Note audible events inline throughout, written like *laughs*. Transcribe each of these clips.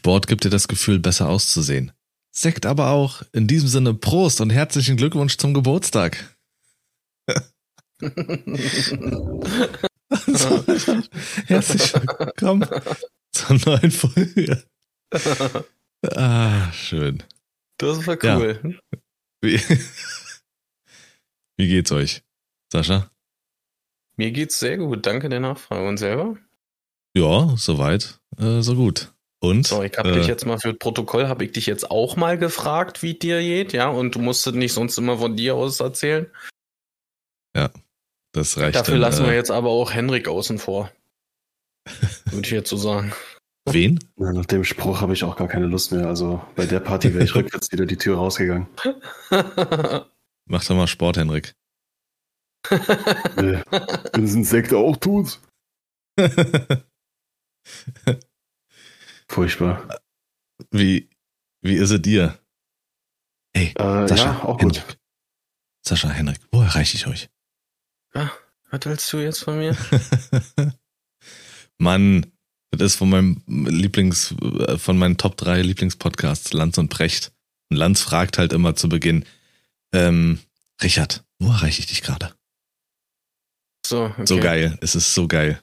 Sport gibt dir das Gefühl, besser auszusehen. Sekt aber auch. In diesem Sinne Prost und herzlichen Glückwunsch zum Geburtstag. *laughs* so, herzlich willkommen zur neuen Folge. Ah, schön. Das war cool. Ja. Wie, wie geht's euch, Sascha? Mir geht's sehr gut. Danke der Nachfrage. Und selber? Ja, soweit, äh, so gut. Und? So, ich habe äh, dich jetzt mal für das Protokoll, habe ich dich jetzt auch mal gefragt, wie dir geht, ja? Und du musstest nicht sonst immer von dir aus erzählen. Ja, das reicht. Dafür dann, lassen äh, wir jetzt aber auch Henrik außen vor. Würde ich jetzt so sagen. Wen? Na, nach dem Spruch habe ich auch gar keine Lust mehr. Also bei der Party wäre ich *laughs* rückwärts wieder die Tür rausgegangen. *laughs* Mach doch mal Sport, Henrik. *laughs* Wenn es ein Sekt auch tut. Furchtbar. Wie, wie ist es dir? Hey, äh, Sascha, ja, auch Henrik. gut. Sascha, Henrik, wo erreiche ich euch? Ah, was willst du jetzt von mir? *laughs* Mann, das ist von meinem Lieblings, von meinen Top 3 Lieblingspodcasts, Lanz und Precht. Und Lanz fragt halt immer zu Beginn, ähm, Richard, wo erreiche ich dich gerade? So, okay. so geil. Es ist so geil.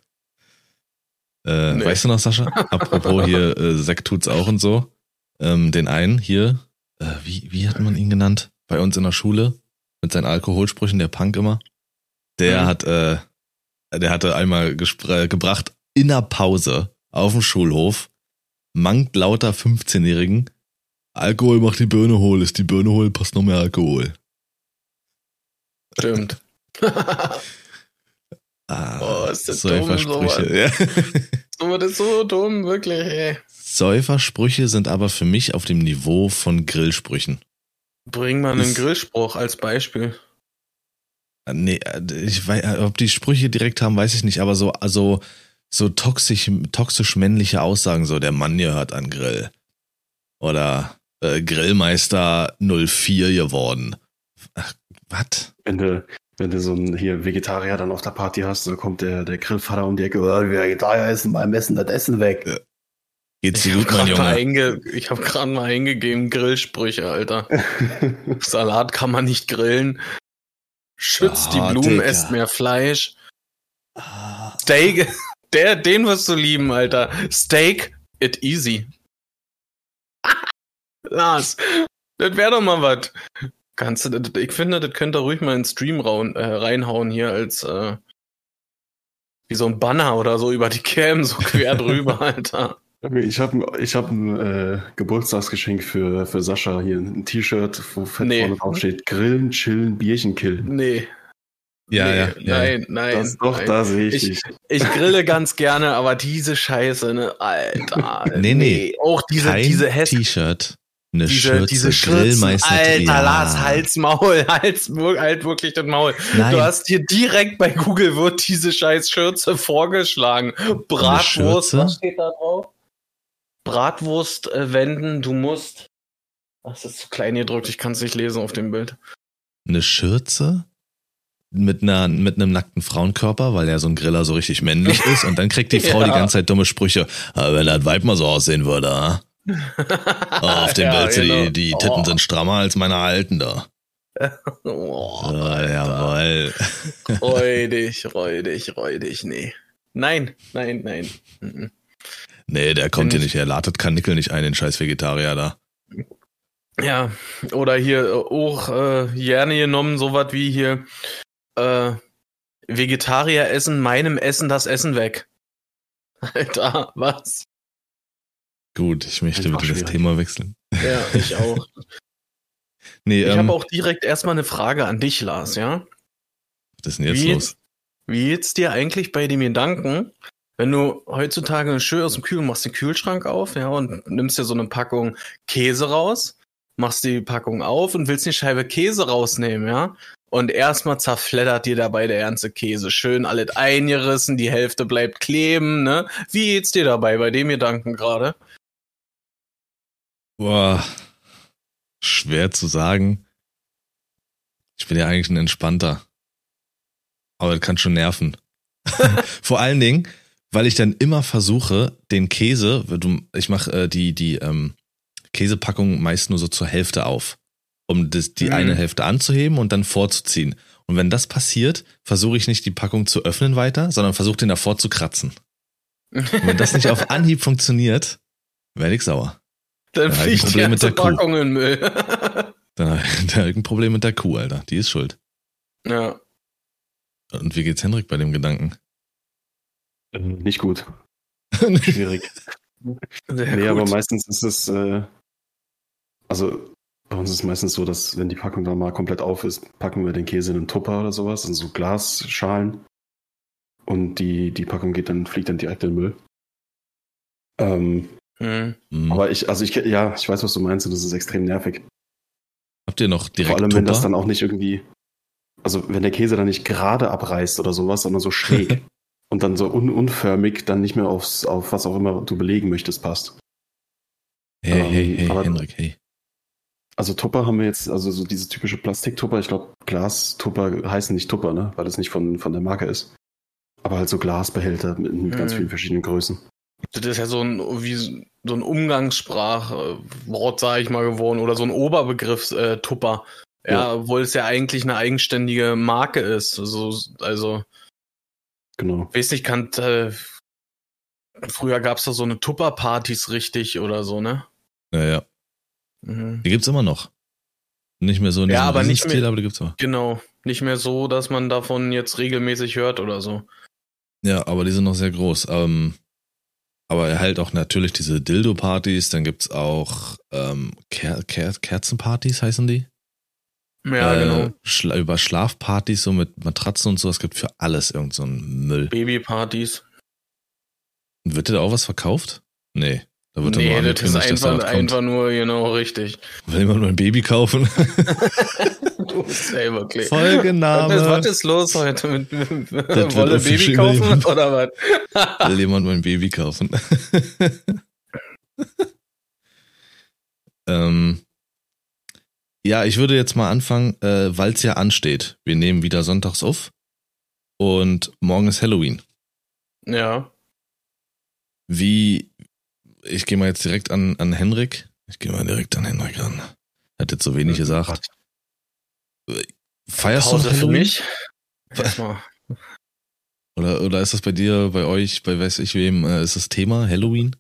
Äh, nee. Weißt du noch, Sascha? Apropos hier, *laughs* äh, Zack tut's auch und so. Ähm, den einen hier, äh, wie, wie hat man ihn genannt? Bei uns in der Schule, mit seinen Alkoholsprüchen, der Punk immer. Der mhm. hat, äh, der hatte einmal gebracht in der Pause auf dem Schulhof, mangt lauter 15-Jährigen, Alkohol macht die Birne hohl, ist die Birne hohl, passt noch mehr Alkohol. Stimmt. *laughs* Ah, oh, ist das Säufersprüche. Dumm, ja. *laughs* das ist so dumm, wirklich, ey. Säufersprüche sind aber für mich auf dem Niveau von Grillsprüchen. Bring mal einen Grillspruch als Beispiel. Ah, nee, äh, ich weiß, ob die Sprüche direkt haben, weiß ich nicht, aber so, also, so toxisch, toxisch männliche Aussagen, so der Mann gehört an Grill. Oder äh, Grillmeister 04 geworden. Ach, was? Wenn du, wenn du so einen hier Vegetarier dann auf der Party hast, dann kommt der, der Grillvater um die Ecke, oh, Vegetarier essen beim Essen das Essen weg. Ja. Geht's dir gut, mein Junge? Ich habe gerade mal eingegeben, Grillsprüche, Alter. *laughs* Salat kann man nicht grillen. Schützt oh, die Blumen, esst mehr Fleisch. Ah. Steak, *laughs* der, den wirst du lieben, Alter. Steak, it easy. *laughs* Lars, das wäre doch mal was. Kannst du, ich finde, das könnte ruhig mal in Stream raun, äh, reinhauen hier als äh, wie so ein Banner oder so über die Cam, so quer *laughs* drüber, Alter. Ich habe ich hab ein äh, Geburtstagsgeschenk für, für Sascha hier, ein T-Shirt, wo fett nee. vorne drauf steht, Grillen, Chillen, Bierchen killen. Nee. Ja, nee, ja, ja. Nein, nein. Das, doch, nein. da sehe ich, ich dich. Ich grille ganz gerne, aber diese Scheiße, ne, Alter. nee, nee. nee. Auch diese, Kein diese T-Shirt. Eine diese, Schürze, diese Grillmeister Alter, Lars, Hals, Maul, *laughs* Hals, halt wirklich das Maul. Nein. Du hast hier direkt bei Google wird diese scheiß Schürze vorgeschlagen. Bratwurst, was steht da drauf? Bratwurst äh, wenden, du musst. Ach, das ist zu klein gedrückt, ich kann es nicht lesen auf dem Bild. Eine Schürze? Mit, einer, mit einem nackten Frauenkörper, weil ja so ein Griller so richtig männlich *laughs* ist. Und dann kriegt die Frau ja. die ganze Zeit dumme Sprüche. Aber wenn das Weib mal so aussehen würde? Oh, auf dem ja, Bild genau. die, die Titten oh. sind strammer als meine alten da. *laughs* oh, oh, jawoll. Räudig, *laughs* räudig, räudig, nee. Nein, nein, nein. Mhm. Nee, der kommt hier nicht, er ladet Kanickel nicht ein, den scheiß Vegetarier da. Ja, oder hier auch äh, gerne genommen, sowas wie hier äh, Vegetarier essen meinem Essen das Essen weg. *laughs* Alter, was? Gut, ich möchte bitte das Thema wechseln. Ja, ich *laughs* auch. nee, ich ähm, habe auch direkt erstmal eine Frage an dich, Lars, ja? Was ist denn jetzt wie, los? Wie geht's dir eigentlich bei dem Gedanken, wenn du heutzutage Schön aus dem Kühl machst den Kühlschrank auf, ja, und nimmst dir so eine Packung Käse raus, machst die Packung auf und willst eine Scheibe Käse rausnehmen, ja? Und erstmal zerfleddert dir dabei der ganze Käse. Schön alles eingerissen, die Hälfte bleibt kleben, ne? Wie geht's dir dabei bei dem Gedanken gerade? Boah, schwer zu sagen. Ich bin ja eigentlich ein entspannter. Aber das kann schon nerven. *laughs* Vor allen Dingen, weil ich dann immer versuche, den Käse, ich mache äh, die, die ähm, Käsepackung meist nur so zur Hälfte auf, um das, die mhm. eine Hälfte anzuheben und dann vorzuziehen. Und wenn das passiert, versuche ich nicht die Packung zu öffnen weiter, sondern versuche den davor zu kratzen. Und wenn das nicht auf Anhieb funktioniert, werde ich sauer. Dann, dann fliegt die ganze Packung in Müll. *laughs* dann habe ich ein Problem mit der Kuh, Alter. Die ist schuld. Ja. Und wie geht's Henrik bei dem Gedanken? Äh, nicht gut. *laughs* Schwierig. Sehr nee, gut. aber meistens ist es, äh, also bei uns ist es meistens so, dass wenn die Packung dann mal komplett auf ist, packen wir den Käse in einen Tupper oder sowas, in so Glasschalen. Und die, die Packung geht dann, fliegt dann direkt in den Müll. Ähm, mhm. Aber ich, also ich, ja, ich weiß, was du meinst und das ist extrem nervig. Habt ihr noch direkt Vor allem, Tupper? wenn das dann auch nicht irgendwie, also wenn der Käse dann nicht gerade abreißt oder sowas, sondern so schräg *laughs* und dann so un unförmig dann nicht mehr aufs, auf was auch immer du belegen möchtest, passt. Hey, ähm, hey, hey, aber, Henrik, hey. Also Tupper haben wir jetzt, also so diese typische Plastiktupper, ich glaube Glas-Tupper heißen nicht Tupper, ne? Weil es nicht von, von der Marke ist. Aber halt so Glasbehälter mit, mit ganz mhm. vielen verschiedenen Größen. Das ist ja so ein, wie so ein Umgangssprachwort, sage ich mal, geworden, oder so ein Oberbegriff, äh, Tupper. Ja, ja, obwohl es ja eigentlich eine eigenständige Marke ist. Also, also genau. Weiß nicht, kann, äh, früher gab es da so eine Tupper-Partys richtig oder so, ne? Ja, ja. Mhm. Die gibt's immer noch. Nicht mehr so in ja, aber nicht mehr, aber die gibt's auch. Genau. Nicht mehr so, dass man davon jetzt regelmäßig hört oder so. Ja, aber die sind noch sehr groß. Ähm, aber er halt auch natürlich diese Dildo-Partys, dann gibt's auch ähm, Ker Ker Kerzenpartys heißen die. Ja, äh, genau. Schla über Schlafpartys, so mit Matratzen und so, es gibt für alles irgend so Müll. Babypartys. Wird dir da auch was verkauft? Nee. Da wird nee, das ist einfach, einfach nur, genau, richtig. Will jemand nur ein Baby kaufen? *laughs* *laughs* du bist selber klar. Folgename. Was ist los heute mit, Wolle Baby kaufen jemand, *laughs* oder was? Will jemand mein Baby kaufen? ähm, ja, ich würde jetzt mal anfangen, äh, weil es ja ansteht. Wir nehmen wieder sonntags auf und morgen ist Halloween. Ja. Wie, ich gehe mal jetzt direkt an, an Henrik. Ich gehe mal direkt an Henrik ran. Hat jetzt so wenig gesagt. Feierst Pause du für mich? Erstmal. Oder, oder ist das bei dir, bei euch, bei weiß ich wem, äh, ist das Thema Halloween?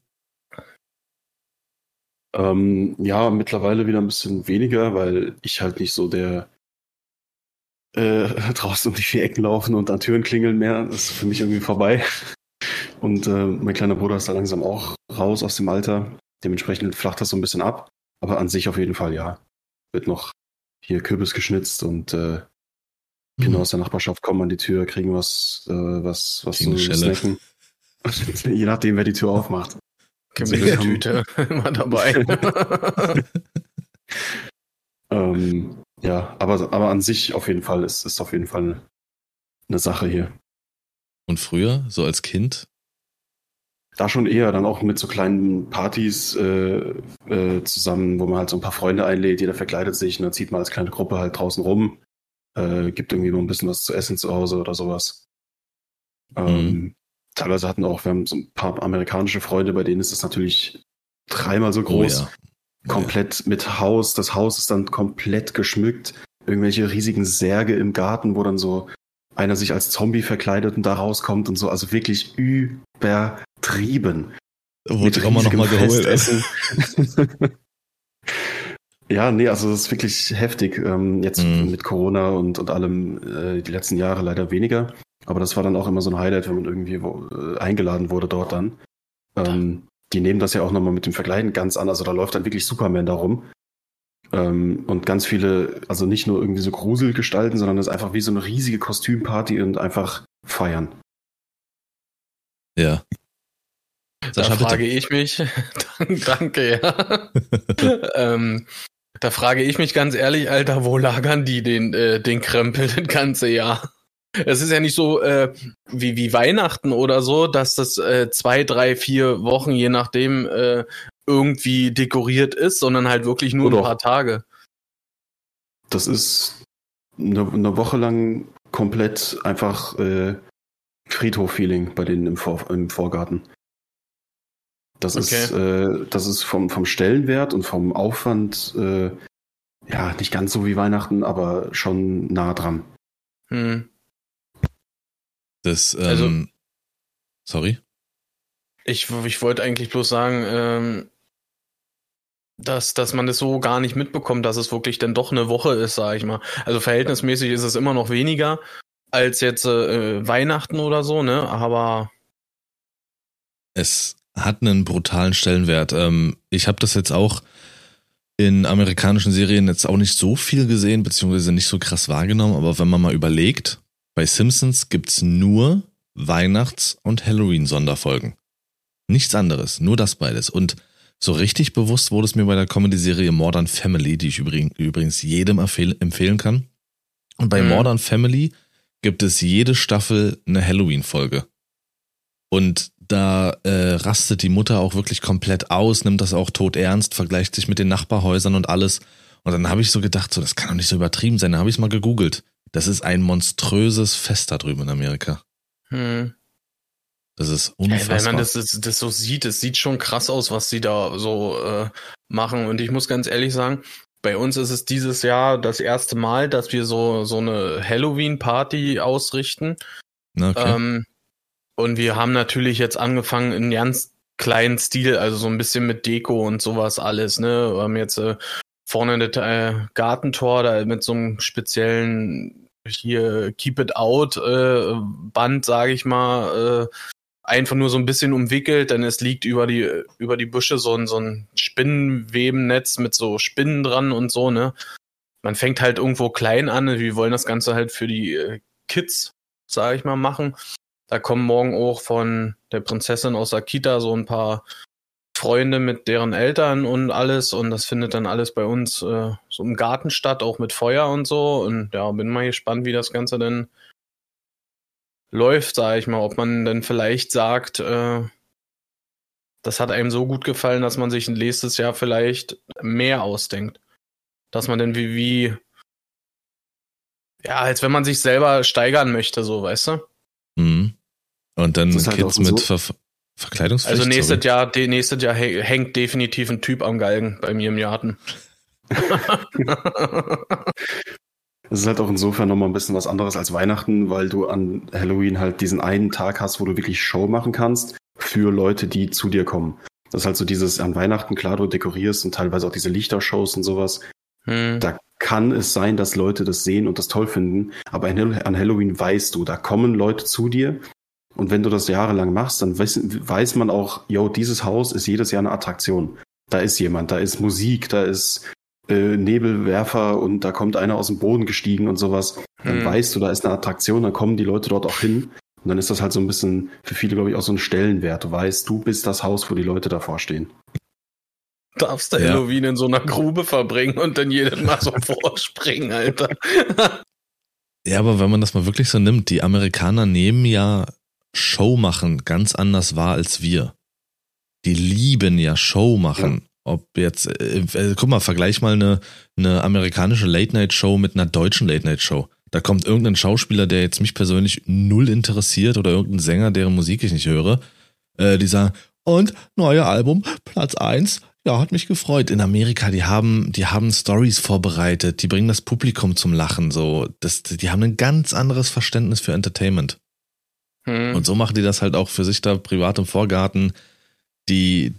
Ähm, ja, mittlerweile wieder ein bisschen weniger, weil ich halt nicht so der äh, *laughs* draußen um die vier Ecken laufen und an Türen klingeln mehr. Das ist für mich irgendwie vorbei. Und äh, mein kleiner Bruder ist da langsam auch raus aus dem Alter. Dementsprechend flacht das so ein bisschen ab. Aber an sich auf jeden Fall ja. Wird noch hier Kürbis geschnitzt und äh, Kinder mhm. aus der Nachbarschaft kommen an die Tür, kriegen was, äh, was, was zu snacken. *laughs* Je nachdem, wer die Tür aufmacht. Gemüsetüte *laughs* *laughs* immer dabei. ähm, ja, aber, aber an sich auf jeden Fall ist es auf jeden Fall eine Sache hier. Und früher, so als Kind, da schon eher dann auch mit so kleinen Partys äh, äh, zusammen, wo man halt so ein paar Freunde einlädt, jeder verkleidet sich und dann zieht man als kleine Gruppe halt draußen rum, äh, gibt irgendwie noch ein bisschen was zu essen zu Hause oder sowas. Ähm, mhm. teilweise hatten auch, wir haben so ein paar amerikanische Freunde, bei denen ist es natürlich dreimal so oh groß. Oh ja. Komplett ja. mit Haus. Das Haus ist dann komplett geschmückt. Irgendwelche riesigen Särge im Garten, wo dann so einer sich als Zombie verkleidet und da rauskommt und so. Also wirklich übertrieben. Wurde auch mal nochmal geholt. *laughs* ja, nee, also das ist wirklich heftig. Ähm, jetzt mhm. mit Corona und, und allem äh, die letzten Jahre leider weniger. Aber das war dann auch immer so ein Highlight, wenn man irgendwie wo, äh, eingeladen wurde dort dann. Ähm, die nehmen das ja auch nochmal mit dem Verkleiden ganz an. Also da läuft dann wirklich Superman da rum. Ähm, und ganz viele, also nicht nur irgendwie so Gruselgestalten, sondern das ist einfach wie so eine riesige Kostümparty und einfach feiern. Ja. Da Sascha, frage bitte. ich mich, *laughs* danke, ja. *laughs* ähm, da frage ich mich ganz ehrlich, Alter, wo lagern die den, äh, den Krempel *laughs* das ganze Jahr? Es ist ja nicht so äh, wie, wie Weihnachten oder so, dass das äh, zwei, drei, vier Wochen, je nachdem, äh, irgendwie dekoriert ist, sondern halt wirklich nur Oder ein paar Tage. Das ist eine, eine Woche lang komplett einfach äh, Friedhof-Feeling bei denen im, Vor im Vorgarten. Das okay. ist, äh, das ist vom, vom Stellenwert und vom Aufwand äh, ja nicht ganz so wie Weihnachten, aber schon nah dran. Hm. Das, ähm, also, sorry. Ich, ich wollte eigentlich bloß sagen, ähm, dass, dass man das so gar nicht mitbekommt, dass es wirklich dann doch eine Woche ist, sag ich mal. Also verhältnismäßig ist es immer noch weniger als jetzt äh, Weihnachten oder so, ne? Aber es hat einen brutalen Stellenwert. Ähm, ich habe das jetzt auch in amerikanischen Serien jetzt auch nicht so viel gesehen, beziehungsweise nicht so krass wahrgenommen, aber wenn man mal überlegt, bei Simpsons gibt's nur Weihnachts- und Halloween-Sonderfolgen. Nichts anderes, nur das beides. Und so richtig bewusst wurde es mir bei der Comedy-Serie Modern Family, die ich übrigens jedem empfehlen kann. Und bei mhm. Modern Family gibt es jede Staffel eine Halloween-Folge. Und da äh, rastet die Mutter auch wirklich komplett aus, nimmt das auch tot ernst, vergleicht sich mit den Nachbarhäusern und alles. Und dann habe ich so gedacht, so das kann doch nicht so übertrieben sein. Da habe ich es mal gegoogelt. Das ist ein monströses Fest da drüben in Amerika. Hm. Das ist unfassbar. Wenn man das, das, das so sieht, es sieht schon krass aus, was sie da so äh, machen. Und ich muss ganz ehrlich sagen, bei uns ist es dieses Jahr das erste Mal, dass wir so, so eine Halloween-Party ausrichten. Okay. Ähm, und wir haben natürlich jetzt angefangen in ganz kleinen Stil, also so ein bisschen mit Deko und sowas alles. Ne? Wir haben jetzt äh, vorne das äh, Gartentor da mit so einem speziellen hier Keep It Out äh, Band, sage ich mal, äh, einfach nur so ein bisschen umwickelt, denn es liegt über die, über die Büsche so ein, so ein Spinnenwebennetz mit so Spinnen dran und so, ne? Man fängt halt irgendwo klein an, wir wollen das Ganze halt für die äh, Kids, sag ich mal, machen. Da kommen morgen auch von der Prinzessin aus Akita so ein paar Freunde mit deren Eltern und alles und das findet dann alles bei uns äh, so im Garten statt, auch mit Feuer und so und ja, bin mal gespannt, wie das Ganze denn läuft, sage ich mal, ob man dann vielleicht sagt, äh, das hat einem so gut gefallen, dass man sich nächstes Jahr vielleicht mehr ausdenkt. Dass man dann wie, wie, ja, als wenn man sich selber steigern möchte, so, weißt du? Mhm. Und dann halt Kids mit so Ver Verkleidungspflicht? Also nächstes Jahr, de, nächstes Jahr hängt definitiv ein Typ am Galgen bei mir im Garten. *laughs* Es ist halt auch insofern nochmal ein bisschen was anderes als Weihnachten, weil du an Halloween halt diesen einen Tag hast, wo du wirklich Show machen kannst für Leute, die zu dir kommen. Das ist halt so dieses an Weihnachten, klar, du dekorierst und teilweise auch diese Lichtershows und sowas. Hm. Da kann es sein, dass Leute das sehen und das toll finden, aber an Halloween weißt du, da kommen Leute zu dir und wenn du das jahrelang machst, dann weiß, weiß man auch, yo, dieses Haus ist jedes Jahr eine Attraktion. Da ist jemand, da ist Musik, da ist äh, Nebelwerfer und da kommt einer aus dem Boden gestiegen und sowas, dann hm. weißt du, da ist eine Attraktion, dann kommen die Leute dort auch hin. Und dann ist das halt so ein bisschen für viele, glaube ich, auch so ein Stellenwert. Du weißt, du bist das Haus, wo die Leute davor stehen. Darfst du ja. Halloween in so einer Grube verbringen und dann jedes Mal so *laughs* vorspringen, Alter. ja, aber wenn man das mal wirklich so nimmt, die Amerikaner nehmen ja Show machen ganz anders wahr als wir. Die lieben ja Show machen. Ob jetzt, äh, äh, guck mal, vergleich mal eine, eine amerikanische Late-Night-Show mit einer deutschen Late-Night-Show. Da kommt irgendein Schauspieler, der jetzt mich persönlich null interessiert oder irgendein Sänger, deren Musik ich nicht höre, äh, die sagen, und neue Album, Platz eins ja, hat mich gefreut. In Amerika, die haben, die haben Stories vorbereitet, die bringen das Publikum zum Lachen, so. Das, die haben ein ganz anderes Verständnis für Entertainment. Hm. Und so machen die das halt auch für sich da privat im Vorgarten. Die,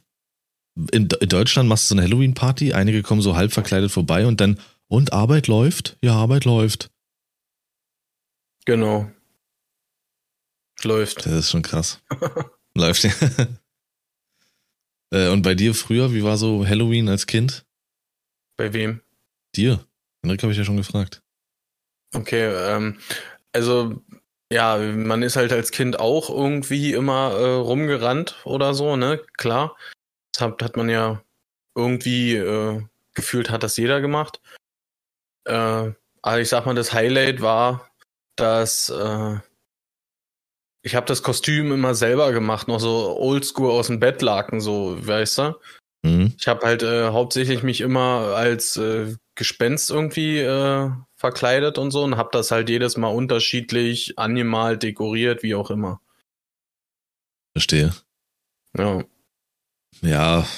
in, in Deutschland machst du so eine Halloween-Party, einige kommen so halb verkleidet vorbei und dann, und Arbeit läuft? Ja, Arbeit läuft. Genau. Läuft. Das ist schon krass. *laughs* läuft ja. *laughs* Äh, und bei dir früher, wie war so Halloween als Kind? Bei wem? Dir. Henrik habe ich ja schon gefragt. Okay, ähm, also ja, man ist halt als Kind auch irgendwie immer äh, rumgerannt oder so, ne? Klar. Das hat, hat man ja irgendwie äh, gefühlt, hat das jeder gemacht. Äh, aber ich sag mal, das Highlight war, dass äh, ich habe das Kostüm immer selber gemacht, noch so oldschool aus dem Bettlaken, so, weißt du? Mhm. Ich habe halt äh, hauptsächlich mich immer als äh, Gespenst irgendwie äh, verkleidet und so und habe das halt jedes Mal unterschiedlich angemalt, dekoriert, wie auch immer. Verstehe. Ja. Ja.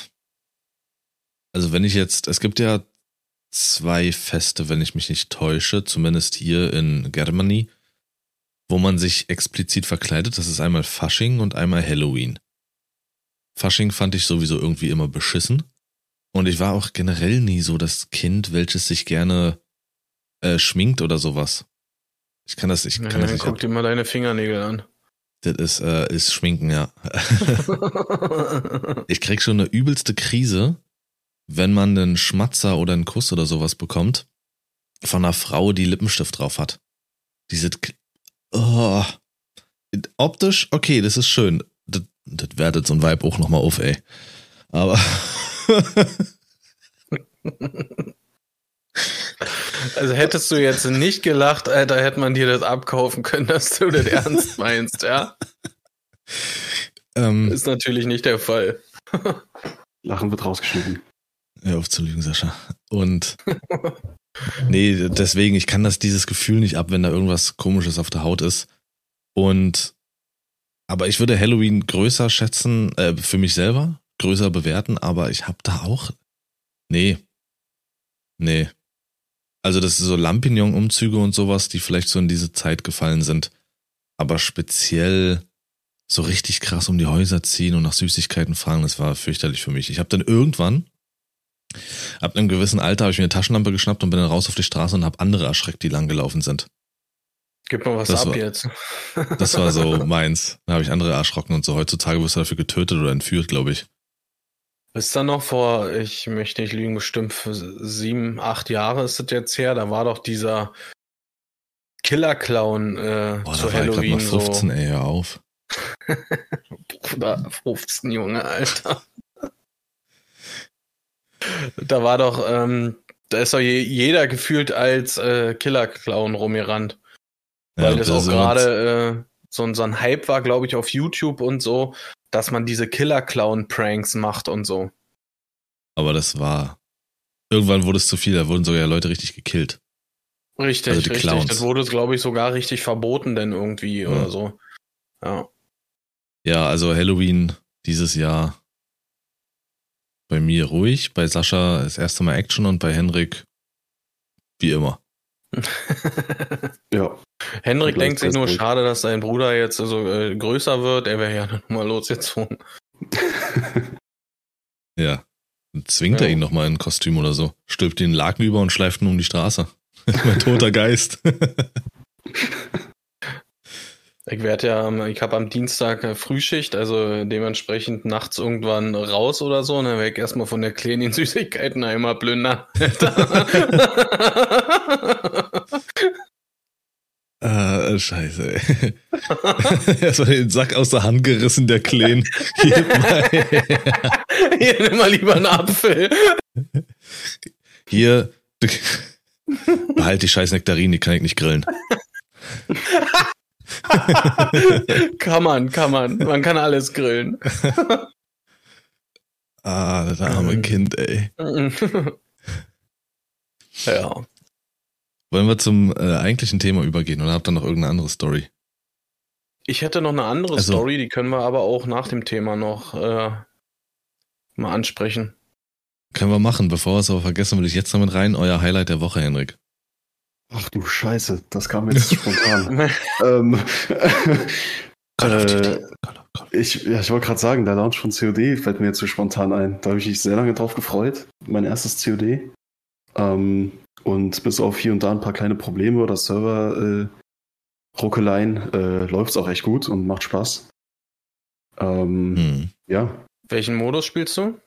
Also wenn ich jetzt, es gibt ja zwei Feste, wenn ich mich nicht täusche, zumindest hier in Germany, wo man sich explizit verkleidet. Das ist einmal Fasching und einmal Halloween. Fasching fand ich sowieso irgendwie immer beschissen. Und ich war auch generell nie so das Kind, welches sich gerne äh, schminkt oder sowas. Ich kann das, ich kann ja, das nicht. Guck dir mal deine Fingernägel an. Das ist, äh, ist Schminken, ja. *laughs* ich krieg schon eine übelste Krise, wenn man einen Schmatzer oder einen Kuss oder sowas bekommt von einer Frau, die Lippenstift drauf hat. Diese, oh, optisch, okay, das ist schön. Das, das wertet so ein Weib auch nochmal auf, ey. Aber *laughs* Also hättest du jetzt nicht gelacht, Alter, hätte man dir das abkaufen können, dass du das ernst meinst, ja? ähm, Ist natürlich nicht der Fall. Lachen wird rausgeschnitten. hör auf zu lügen, Sascha. Und nee, deswegen, ich kann das dieses Gefühl nicht ab, wenn da irgendwas komisches auf der Haut ist. Und aber ich würde Halloween größer schätzen, äh, für mich selber, größer bewerten, aber ich habe da auch. Nee. Nee. Also das ist so Lampignon-Umzüge und sowas, die vielleicht so in diese Zeit gefallen sind. Aber speziell so richtig krass um die Häuser ziehen und nach Süßigkeiten fahren, das war fürchterlich für mich. Ich habe dann irgendwann, ab einem gewissen Alter, habe ich mir eine Taschenlampe geschnappt und bin dann raus auf die Straße und habe andere erschreckt, die langgelaufen sind. Gib mal was Das ab war- jetzt. Das war so *laughs* meins. Da habe ich andere erschrocken und so. Heutzutage wirst du dafür getötet oder entführt, glaube ich. Bis dann noch vor, ich möchte nicht lügen, bestimmt für sieben, acht Jahre ist das jetzt her. Da war doch dieser Killer-Clown äh, Boah, zu da war ich Halloween mal 15, ey, hör auf. so. *laughs* Bruder, 15, Junge, Alter. da war doch, ähm, da ist doch je, jeder gefühlt als äh, Killer-Clown rumgerannt. Weil Ja, das das auch ist gerade so, ein- so ein Hype war, glaube ich, auf YouTube und so, dass man diese Killer-Clown-Pranks macht und so. Aber das war. Irgendwann wurde es zu viel, da wurden sogar Leute richtig gekillt. Richtig, Also die richtig. Clowns. Das wurde, glaube ich, sogar richtig verboten, denn irgendwie Ja. oder so. Ja. Ja, also Halloween dieses Jahr bei mir ruhig, bei Sascha das erste Mal Action und bei Henrik wie immer. *laughs* Ja. Henrik denkt sich nur, schade, dass sein Bruder jetzt so äh, größer wird. Er wäre ja dann mal losgezogen. *laughs* Ja. Dann zwingt er Ja. ihn nochmal in ein Kostüm oder so. Stülpt ihn einen Laken über und schleift ihn um die Straße. *laughs* mein toter Geist. *laughs* Ich werde ja, ich habe am Dienstag äh, Frühschicht, also dementsprechend nachts irgendwann raus oder so. Und dann werde ich erstmal von der kleinen Süßigkeiten einmal plündern. Äh, scheiße, ey. *laughs* Erstmal den Sack aus der Hand gerissen, der Kleen. Hier, *laughs* mal. Hier, nimm mal lieber einen Apfel. Hier. Behalt die scheiß Nektarinen, die kann ich nicht grillen. *laughs* kann man, kann man. Man kann alles grillen. Ah, das arme. Kind, ey. ja. Wollen wir zum äh, eigentlichen Thema übergehen oder habt ihr noch irgendeine andere Story? Ich hätte noch eine andere Also- Story, die können wir aber auch nach dem Thema noch äh, mal ansprechen. Können wir machen. Bevor wir es aber vergessen, will ich jetzt damit rein. Euer Highlight der Woche, Henrik. Ach du Scheiße, das kam jetzt spontan. *laughs* ähm, Call of Duty. äh, ich ja, ich wollte gerade sagen, der Launch von COD fällt mir jetzt so spontan ein. Da habe ich mich sehr lange drauf gefreut. Mein erstes COD. Ähm, und bis auf hier und da ein paar kleine Probleme oder Server äh, äh, läuft es auch echt gut und macht Spaß. Ähm, Hm. Ja, Welchen Modus spielst du?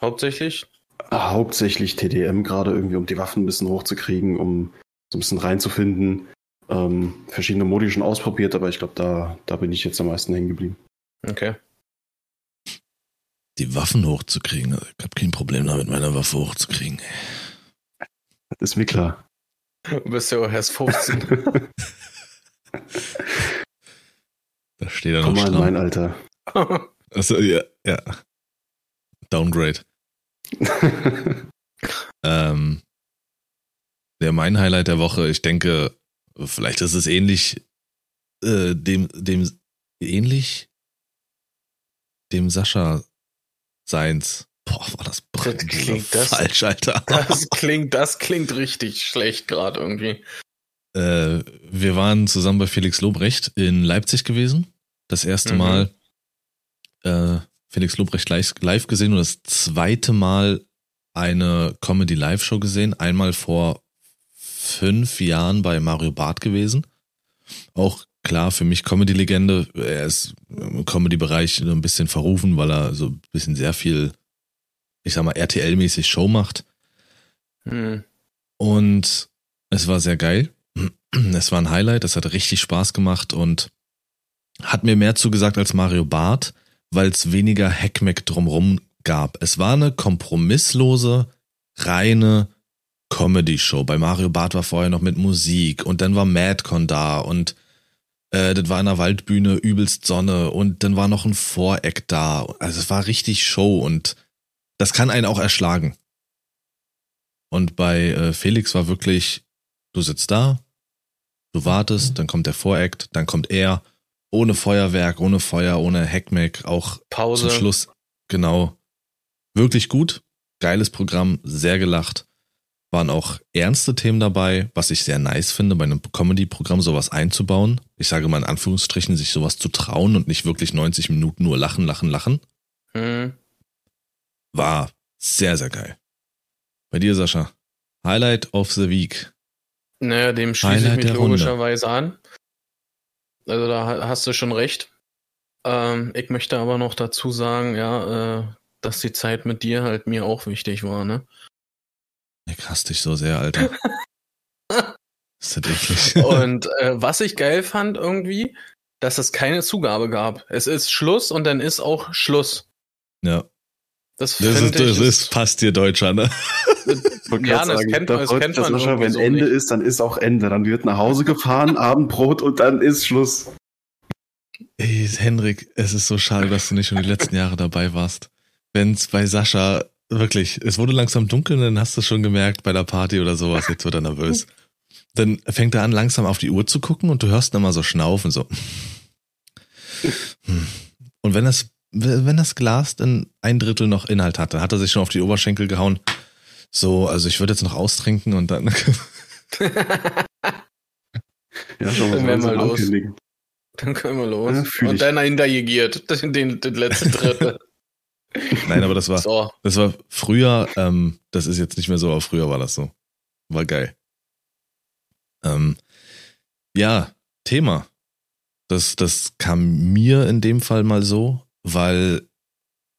Hauptsächlich? hauptsächlich TDM gerade irgendwie, um die Waffen ein bisschen hochzukriegen, um so ein bisschen reinzufinden. Ähm, verschiedene Modi schon ausprobiert, aber ich glaube, da, da bin ich jetzt am meisten hängen geblieben. Okay. Die Waffen hochzukriegen. Also ich habe kein Problem damit, meine Waffe hochzukriegen. Das ist mir klar. Du bist ja auch erst 15. Da steht er Komm noch mal in mein Alter. *laughs* Also, ja, ja. Downgrade. *laughs* Ähm, der mein Highlight der Woche. Ich denke, vielleicht ist es ähnlich äh, dem, dem, ähnlich dem Sascha Seins. Boah, war das, das klingt das, falsch, Alter. *laughs* Das klingt, das klingt richtig schlecht gerade irgendwie. Äh, wir waren zusammen bei Felix Lobrecht in Leipzig gewesen. Das erste mhm. Mal äh, Felix Lobrecht live, gesehen und das zweite Mal eine Comedy Live Show gesehen. Einmal vor fünf Jahren bei Mario Barth gewesen. Auch klar, für mich Comedy-Legende. Er ist im Comedy-Bereich ein bisschen verrufen, weil er so ein bisschen sehr viel, ich sag mal, RTL-mäßig Show macht. Hm. Und es war sehr geil. Es war ein Highlight, es hat richtig Spaß gemacht und hat mir mehr zugesagt als Mario Barth, weil es weniger Hackmeck drumrum gab. Es war eine kompromisslose, reine Comedy-Show. Bei Mario Barth war vorher noch mit Musik und dann war Madcon da und äh, das war in der Waldbühne übelst Sonne und dann war noch ein Voreck da. Also es war richtig Show und das kann einen auch erschlagen. Und bei äh, Felix war wirklich, du sitzt da, du wartest, dann kommt der Voreck, dann kommt er, ohne Feuerwerk, ohne Feuer, ohne Heckmeck, auch Pause. zum Schluss. Genau. Wirklich gut, geiles Programm, sehr gelacht waren auch ernste Themen dabei, was ich sehr nice finde, bei einem Comedy-Programm sowas einzubauen. Ich sage mal in Anführungsstrichen, sich sowas zu trauen und nicht wirklich 90 Minuten nur lachen, lachen, lachen. Mhm. War sehr, sehr geil. Bei dir, Sascha. Highlight of the Week. Naja, dem schließe ich mich logischerweise an. Also da hast du schon recht. Ähm, ich möchte aber noch dazu sagen, ja, äh, dass die Zeit mit dir halt mir auch wichtig war, ne? Ich hasse dich so sehr, Alter. *laughs* ist das eklig. Und äh, was ich geil fand irgendwie, dass es keine Zugabe gab. Es ist Schluss und dann ist auch Schluss. Ja. Das, das, ist, das ist passt dir Deutscher, ne? *laughs* ja, das kennt, das kennt man. Das wenn so Ende nicht. ist, dann ist auch Ende. Dann wird nach Hause gefahren, *laughs* Abendbrot und dann ist Schluss. Ey, Henrik, es ist so schade, dass du nicht schon die letzten Jahre dabei warst. Wenn es bei Sascha Wirklich, es wurde langsam dunkel und dann hast du schon gemerkt bei der Party oder sowas, jetzt wird er nervös. Dann fängt er an, langsam auf die Uhr zu gucken und du hörst dann mal so schnaufen, so. Hm. Und wenn das, wenn das Glas dann ein Drittel noch Inhalt hatte, hat er sich schon auf die Oberschenkel gehauen. So, also ich würde jetzt noch austrinken und dann. *laughs* ja, schon dann werden wir los. Dann können wir los. Ja, und dann hintergegiert, den, den, den letzten Drittel. *laughs* Nein, aber das war, so. das war früher, ähm, das ist jetzt nicht mehr so, aber früher war das so. War geil. Ähm, ja, Thema. Das, das kam mir in dem Fall mal so, weil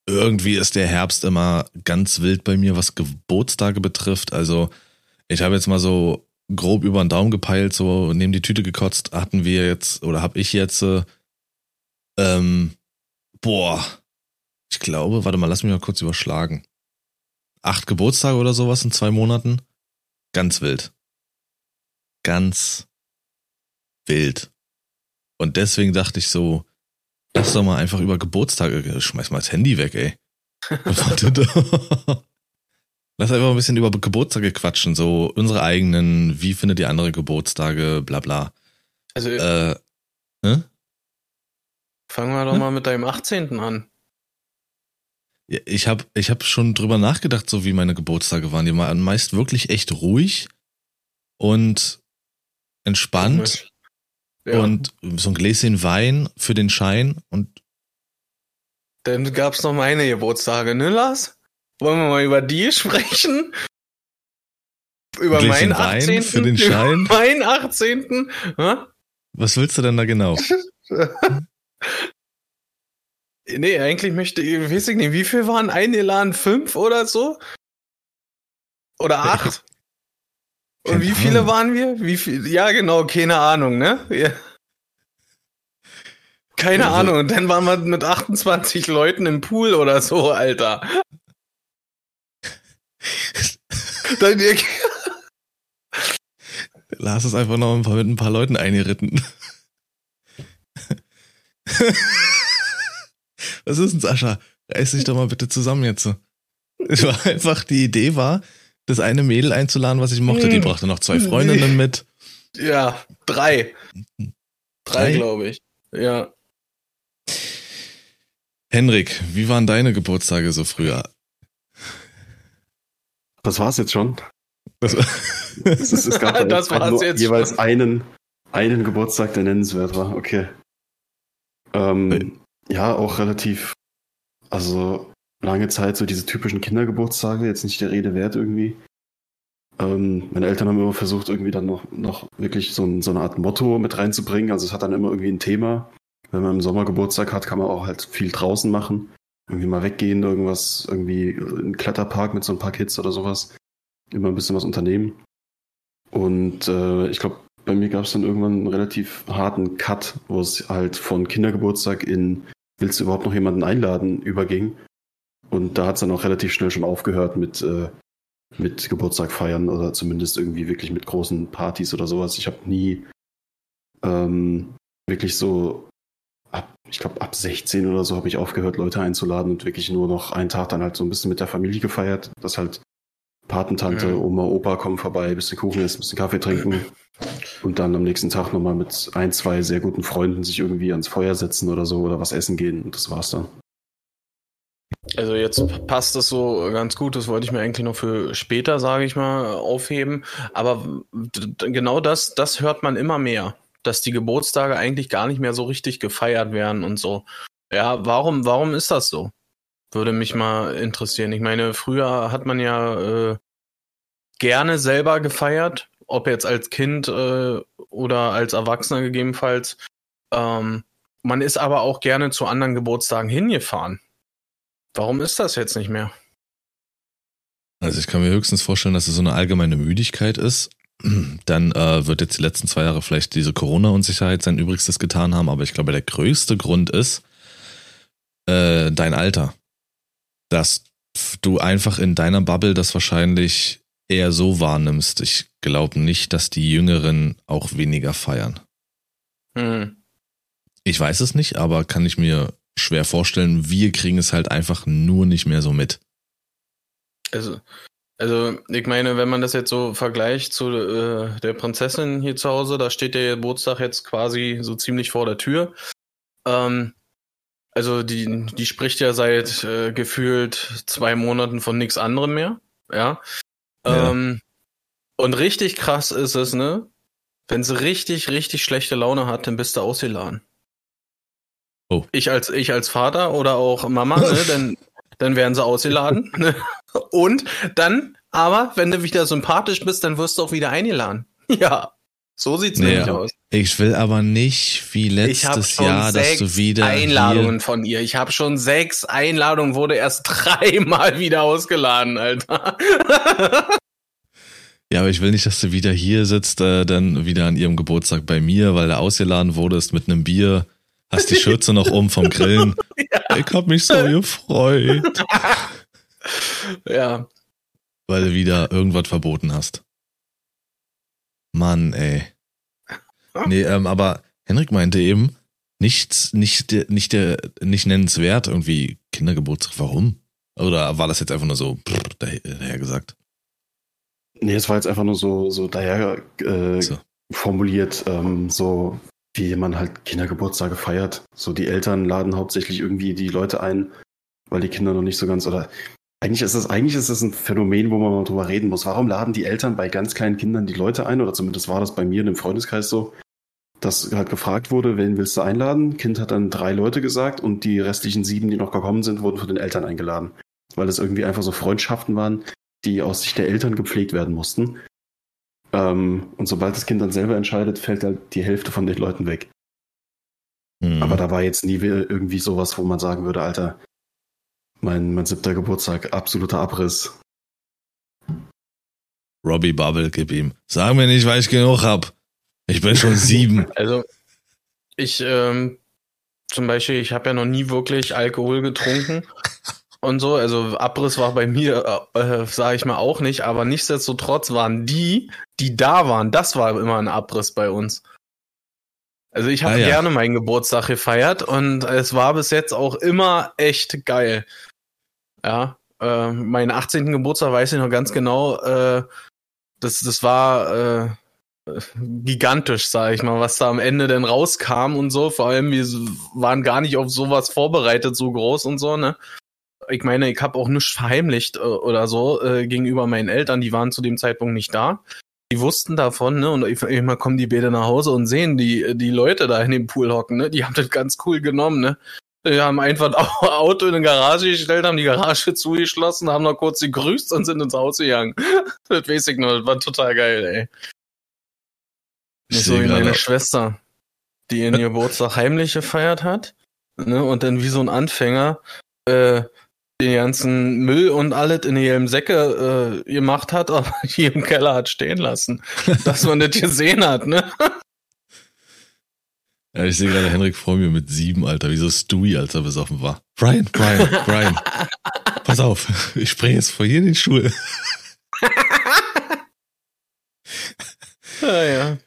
irgendwie ist der Herbst immer ganz wild bei mir, was Geburtstage betrifft. Also, ich habe jetzt mal so grob über den Daumen gepeilt, so neben die Tüte gekotzt, hatten wir jetzt, oder habe ich jetzt, äh, ähm, boah, ich glaube, warte mal, lass mich mal kurz überschlagen. Acht Geburtstage oder sowas in zwei Monaten. Ganz wild. Ganz wild. Und deswegen dachte ich so, lass doch mal einfach über Geburtstage, schmeiß mal das Handy weg, ey. *laughs* lass einfach ein bisschen über Geburtstage quatschen, so unsere eigenen, wie findet ihr andere Geburtstage, bla bla. Also, äh, ne? Fangen wir doch hm? mal mit deinem 18. an. Ich habe ich hab schon drüber nachgedacht, so wie meine Geburtstage waren. Die waren meist wirklich echt ruhig und entspannt. Ja. Und so ein Gläschen Wein für den Schein und dann gab's noch meine Geburtstage, ne, Lars? Wollen wir mal über die sprechen? Über meinen 18. für den Schein? Meinen 18. Ha? Was willst du denn da genau? *laughs* Nee, eigentlich möchte ich, weiß ich nicht, wie viel waren eingeladen? Fünf oder so? Oder acht? Und wie viele waren wir? Wie viel? Ja, genau, keine Ahnung, ne? Ja. Keine also, Ahnung. Und dann waren wir mit 28 Leuten im Pool oder so, Alter. dann, *laughs* Lars ist einfach noch ein paar, mit ein paar Leuten eingeritten. *laughs* Was ist denn, Sascha? Reiß dich doch mal bitte zusammen jetzt. Es war einfach, die Idee war, das eine Mädel einzuladen, was ich mochte. Die Hm. brachte noch zwei Freundinnen mit. *laughs* Ja, drei. Drei, Drei? glaube ich. Ja. Henrik, wie waren deine Geburtstage so früher? Das war's jetzt schon. Das, Es, ist, es gab dann *laughs* Das jetzt war's nur jetzt jeweils schon. einen, einen Geburtstag, der nennenswert war. Okay. Ähm, ja, auch relativ, also lange Zeit so diese typischen Kindergeburtstage, jetzt nicht der Rede wert irgendwie. Ähm, meine Eltern haben immer versucht, irgendwie dann noch, noch wirklich so, ein, so eine Art Motto mit reinzubringen. Also es hat dann immer irgendwie ein Thema. Wenn man im Sommer Geburtstag hat, kann man auch halt viel draußen machen. Irgendwie mal weggehen, irgendwas, irgendwie einen Kletterpark mit so ein paar Kids oder sowas. Immer ein bisschen was unternehmen. Und äh, ich glaube, bei mir gab es dann irgendwann einen relativ harten Cut, wo es halt von Kindergeburtstag in willst du überhaupt noch jemanden einladen überging. Und da hat es dann auch relativ schnell schon aufgehört mit, äh, mit Geburtstag feiern oder zumindest irgendwie wirklich mit großen Partys oder sowas. Ich habe nie ähm, wirklich so, ab, ich glaube ab 16 oder so habe ich aufgehört, Leute einzuladen und wirklich nur noch einen Tag dann halt so ein bisschen mit der Familie gefeiert, dass halt Patentante, Mhm. Oma, Opa kommen vorbei, bisschen Kuchen essen, bisschen Kaffee trinken und dann am nächsten Tag nochmal mit ein, zwei sehr guten Freunden sich irgendwie ans Feuer setzen oder so oder was essen gehen und das war's dann. Also jetzt passt das so ganz gut. Das wollte ich mir eigentlich noch für später, sage ich mal, aufheben. Aber genau das, das hört man immer mehr, dass die Geburtstage eigentlich gar nicht mehr so richtig gefeiert werden und so. Ja, warum, warum ist das so? Würde mich mal interessieren. Ich meine, früher hat man ja äh, gerne selber gefeiert, ob jetzt als Kind äh, oder als Erwachsener gegebenenfalls. Ähm, man ist aber auch gerne zu anderen Geburtstagen hingefahren. Warum ist das jetzt nicht mehr? Also ich kann mir höchstens vorstellen, dass es so eine allgemeine Müdigkeit ist. *clears throat* Dann äh, wird jetzt die letzten zwei Jahre vielleicht diese Corona-Unsicherheit sein Übrigstes getan haben, aber ich glaube, der größte Grund ist äh, dein Alter. Dass du einfach in deiner Bubble das wahrscheinlich eher so wahrnimmst. Ich glaube nicht, dass die Jüngeren auch weniger feiern. Hm. Ich weiß es nicht, aber kann ich mir schwer vorstellen. Wir kriegen es halt einfach nur nicht mehr so mit. Also, also ich meine, wenn man das jetzt so vergleicht zu äh, der Prinzessin hier zu Hause, da steht der Geburtstag jetzt quasi so ziemlich vor der Tür. Ähm, also die, die spricht ja seit äh, gefühlt zwei Monaten von nichts anderem mehr. Ja. Ja. Ähm, und richtig krass ist es, ne? Wenn sie richtig, richtig schlechte Laune hat, dann bist du ausgeladen. Oh. Ich als, ich als Vater oder auch Mama, ne? *laughs* Dann, dann werden sie ausgeladen. ne? Und dann, aber wenn du wieder sympathisch bist, dann wirst du auch wieder eingeladen. *laughs* Ja. So sieht's Nee, nämlich aus. Ich will aber nicht wie letztes Jahr, dass du wieder Einladungen von ihr. Ich habe schon sechs Einladungen, wurde erst *laughs* dreimal wieder ausgeladen, Alter. Ja, aber ich will nicht, dass du wieder hier sitzt, äh, dann wieder an ihrem Geburtstag bei mir, weil du ausgeladen wurdest mit einem Bier, hast die Schürze noch um vom Grillen. *laughs* Ich hab mich so gefreut, ja. weil du wieder irgendwas verboten hast. Mann, ey. Nee, ähm, aber Henrik meinte eben, nichts, nicht, der- nicht der, nicht nennenswert irgendwie Kindergeburtstag. Warum? Oder war das jetzt einfach nur so daher, daher gesagt? Nee, es war jetzt einfach nur so, so daher äh, So. formuliert, ähm, so wie man halt Kindergeburtstage feiert. So die Eltern laden hauptsächlich irgendwie die Leute ein, weil die Kinder noch nicht so ganz oder eigentlich ist das eigentlich ist das ein Phänomen, wo man mal drüber reden muss. Warum laden die Eltern bei ganz kleinen Kindern die Leute ein? Oder zumindest war das bei mir in dem Freundeskreis so, dass halt gefragt wurde, wen willst du einladen? Kind hat dann drei Leute gesagt und die restlichen sieben, die noch gekommen sind, wurden von den Eltern eingeladen. Weil es irgendwie einfach so Freundschaften waren, die aus Sicht der Eltern gepflegt werden mussten. Ähm, und sobald das Kind dann selber entscheidet, fällt halt die Hälfte von den Leuten weg. Hm. Aber da war jetzt nie irgendwie sowas, wo man sagen würde, Alter, mein, mein siebter Geburtstag, absoluter Abriss. Robbie Bubble, gib ihm. Sag mir nicht, weil ich genug hab. Ich bin schon *laughs* sieben. Also, ich, ähm, zum Beispiel, ich habe ja noch nie wirklich Alkohol getrunken *laughs* und so. Also Abriss war bei mir, äh, äh, sage ich mal, auch nicht. Aber nichtsdestotrotz waren die, die da waren, das war immer ein Abriss bei uns. Also ich habe Ah, ja. gerne meinen Geburtstag gefeiert und es war bis jetzt auch immer echt geil. Ja, äh, meinen 18. Geburtstag weiß ich noch ganz genau, äh, das, das war äh, gigantisch, sage ich mal, was da am Ende denn rauskam und so. Vor allem, wir waren gar nicht auf sowas vorbereitet, so groß und so, ne? Ich meine, ich habe auch nichts verheimlicht äh, oder so äh, gegenüber meinen Eltern, die waren zu dem Zeitpunkt nicht da. Die wussten davon, ne? Und immer kommen die Bäder nach Hause und sehen die, die Leute da in dem Pool hocken, ne? Die haben das ganz cool genommen, ne? Wir haben einfach ein *laughs* Auto in eine Garage gestellt, haben die Garage *laughs* zugeschlossen, haben noch kurz gegrüßt und sind ins Haus gegangen. *laughs* Das weiß ich nur, das war total geil, ey. Nicht so wie meine Schwester, die ihren Geburtstag heimlich gefeiert hat, ne, und dann wie so ein Anfänger, äh, den ganzen Müll und alles in ihrem Säcke äh, gemacht hat, *laughs* aber hier im Keller hat stehen lassen. dass man das gesehen hat, ne? *laughs* Ja, ich sehe gerade Henrik vor mir mit sieben, Alter, wie so Stewie, als er besoffen war. Brian, Brian, *laughs* Brian, pass auf, ich springe jetzt vor hier in den Stuhl. ja, ja.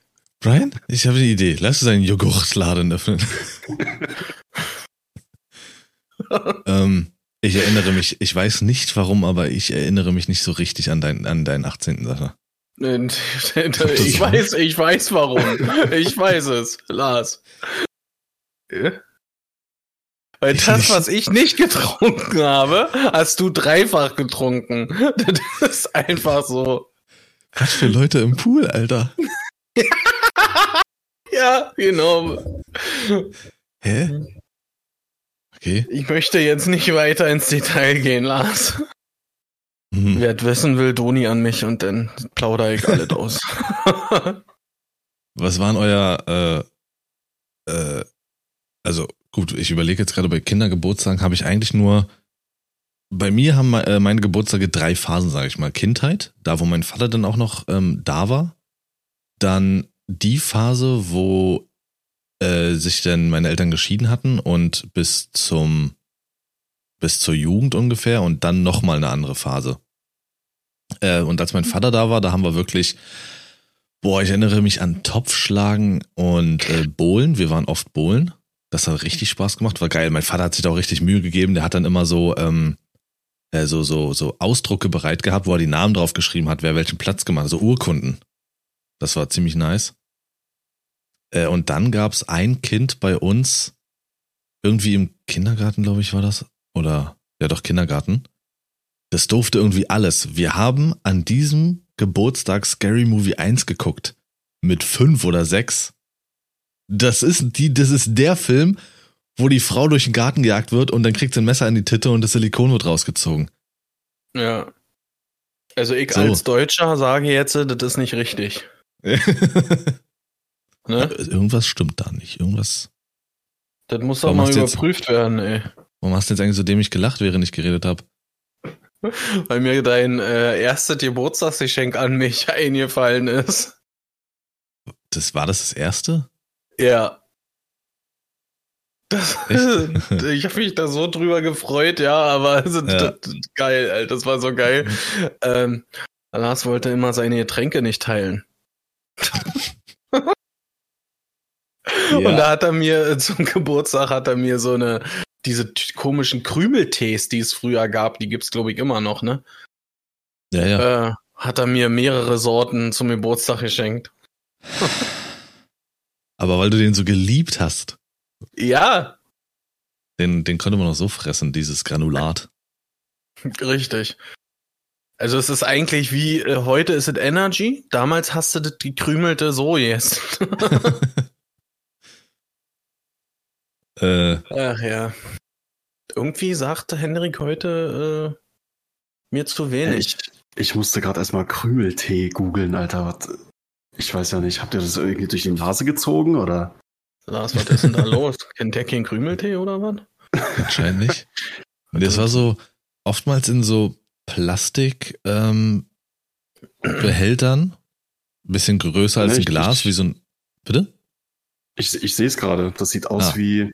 Brian, ich habe eine Idee. Lass uns einen Joghurtladen öffnen. ähm, ich erinnere mich, ich weiß nicht warum, aber ich erinnere mich nicht so richtig an, dein, an deinen 18. Sache. *laughs* Ich weiß, ich weiß warum. *laughs* Ich weiß es, Lars. Weil das, was ich nicht getrunken habe, hast du dreifach getrunken. *laughs* Das ist einfach so. Was für Leute im Pool, Alter. ja, genau. Hä? Okay. Ich möchte jetzt nicht weiter ins Detail gehen, Lars. Mhm. Wer wissen will, Doni an mich und dann plaudere ich alles *laughs* aus. Was waren euer, äh, äh, also gut, ich überlege jetzt gerade bei Kindergeburtstagen, habe ich eigentlich nur, bei mir haben äh, meine Geburtstage drei Phasen, sage ich mal. Kindheit, da wo mein Vater dann auch noch ähm, da war. Dann die Phase, wo äh, sich dann meine Eltern geschieden hatten und bis zum bis zur Jugend ungefähr und dann nochmal eine andere Phase. Äh, und als mein Vater da war, da haben wir wirklich, boah, ich erinnere mich an Topfschlagen und äh, Bohlen. Wir waren oft Bohlen. Das hat richtig Spaß gemacht, war geil. Mein Vater hat sich da auch richtig Mühe gegeben. Der hat dann immer so, ähm, äh, so, so, so Ausdrucke bereit gehabt, wo er die Namen drauf geschrieben hat, wer welchen Platz gemacht hat, so Urkunden. Das war ziemlich nice. Äh, und dann gab's ein Kind bei uns, irgendwie im Kindergarten, glaube ich, war das. Oder, ja doch, Kindergarten. Das durfte irgendwie alles. Wir haben an diesem Geburtstag Scary Movie 1 geguckt. Mit fünf oder sechs. Das ist die, das ist der Film, wo die Frau durch den Garten gejagt wird und dann kriegt sie ein Messer in die Titte und das Silikon wird rausgezogen. Ja. Also ich so. als Deutscher sage jetzt, das ist nicht richtig. *laughs* ne? Irgendwas stimmt da nicht. Irgendwas. Das muss doch mal überprüft jetzt, werden, ey. Warum hast du jetzt eigentlich so dämlich gelacht, während ich geredet habe? *laughs* Weil mir dein äh, erstes Geburtstagsgeschenk an mich *laughs* eingefallen ist. Das war das das erste? Ja. *laughs* Das, ich habe mich da so drüber gefreut, ja, aber also, ja. Das, geil, Alter, das war so geil. ähm, Lars wollte immer seine Getränke nicht teilen. *laughs* ja. Und da hat er mir äh, zum *laughs* Geburtstag hat er mir so eine diese komischen Krümeltees, die es früher gab, die gibt's glaube ich immer noch, ne? Ja, ja. Äh, hat er mir mehrere Sorten zum Geburtstag geschenkt. *laughs* Aber weil du den so geliebt hast. Ja. Den, den konnte man noch so fressen, dieses Granulat. Richtig. Also es ist eigentlich wie, äh, heute ist es Energy, damals hast du das gekrümelte so jetzt. Äh, Ach ja. Irgendwie sagte Henrik heute äh, mir zu wenig. Ich, ich musste gerade erstmal Krümeltee googeln, Alter. Was, ich weiß ja nicht, habt ihr das irgendwie durch die Nase gezogen oder? Lars, was ist denn da los? Kennt der keinen Krümeltee oder was? Wahrscheinlich. *laughs* Und das war so oftmals in so Plastik ähm, bisschen größer als ein Glas, ich, wie so ein. Bitte? Ich, ich sehe es gerade. Das sieht aus ah. wie,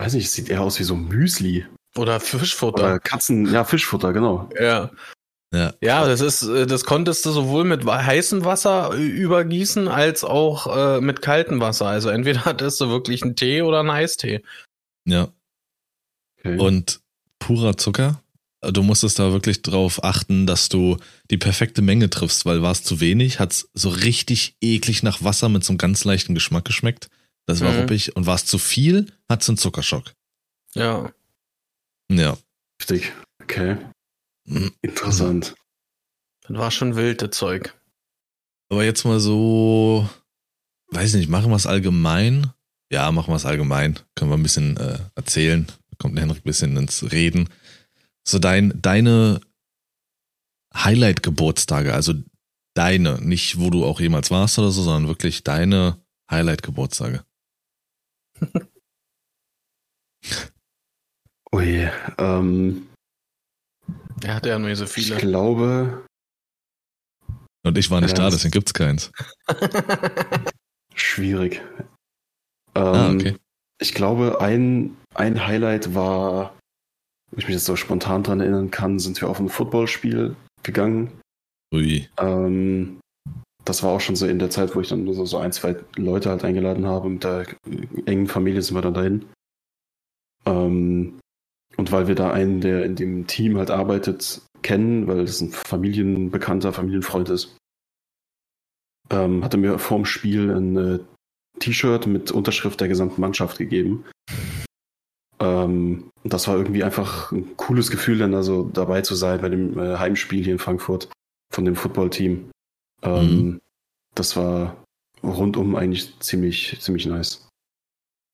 weiß nicht, sieht eher aus wie so Müsli. Oder Fischfutter. Oder Katzen, ja, Fischfutter, genau. Ja. Ja. ja, das ist, äh, das konntest du sowohl mit heißem Wasser übergießen als auch äh, mit kaltem Wasser. Also entweder *laughs* hattest du wirklich einen Tee oder einen Eistee. Ja. Okay. Und purer Zucker du musstest da wirklich drauf achten, dass du die perfekte Menge triffst, weil war es zu wenig, hat's so richtig eklig nach Wasser mit so einem ganz leichten Geschmack geschmeckt. Das war Mhm. ruppig. Und war es zu viel, hat's einen Zuckerschock. Ja. Ja. Heftig. Okay. Mhm. Interessant. Das war schon wild, das Zeug. Aber jetzt mal so, weiß nicht, machen wir es allgemein? Ja, machen wir es allgemein. Können wir ein bisschen äh, erzählen. Kommt Henrik ein bisschen ins Reden. So dein, deine Highlight-Geburtstage, also deine, nicht wo du auch jemals warst oder so, sondern wirklich deine Highlight-Geburtstage. *laughs* Ui, ähm, Er hatte ja nur so ich viele. glaube, Und ich war nicht Ja, da, deswegen gibt's keins. *laughs* schwierig. Ähm, Ah, okay. Ich glaube, ein, ein Highlight war, wo ich mich jetzt so spontan dran erinnern kann, sind wir auf ein Footballspiel gegangen. Ui. Ähm, das war auch schon so in der Zeit, wo ich dann nur so, so ein, zwei Leute halt eingeladen habe. Mit der engen Familie sind wir dann dahin. Ähm, und weil wir da einen, der in dem Team halt arbeitet, kennen, weil das ein Familienbekannter, Familienfreund ist, ähm, hatte mir vorm Spiel ein äh, T-Shirt mit Unterschrift der gesamten Mannschaft gegeben. Ähm, das war irgendwie einfach ein cooles Gefühl, dann also dabei zu sein bei dem äh, Heimspiel hier in Frankfurt von dem Footballteam. Ähm, Das war rundum eigentlich ziemlich, ziemlich nice.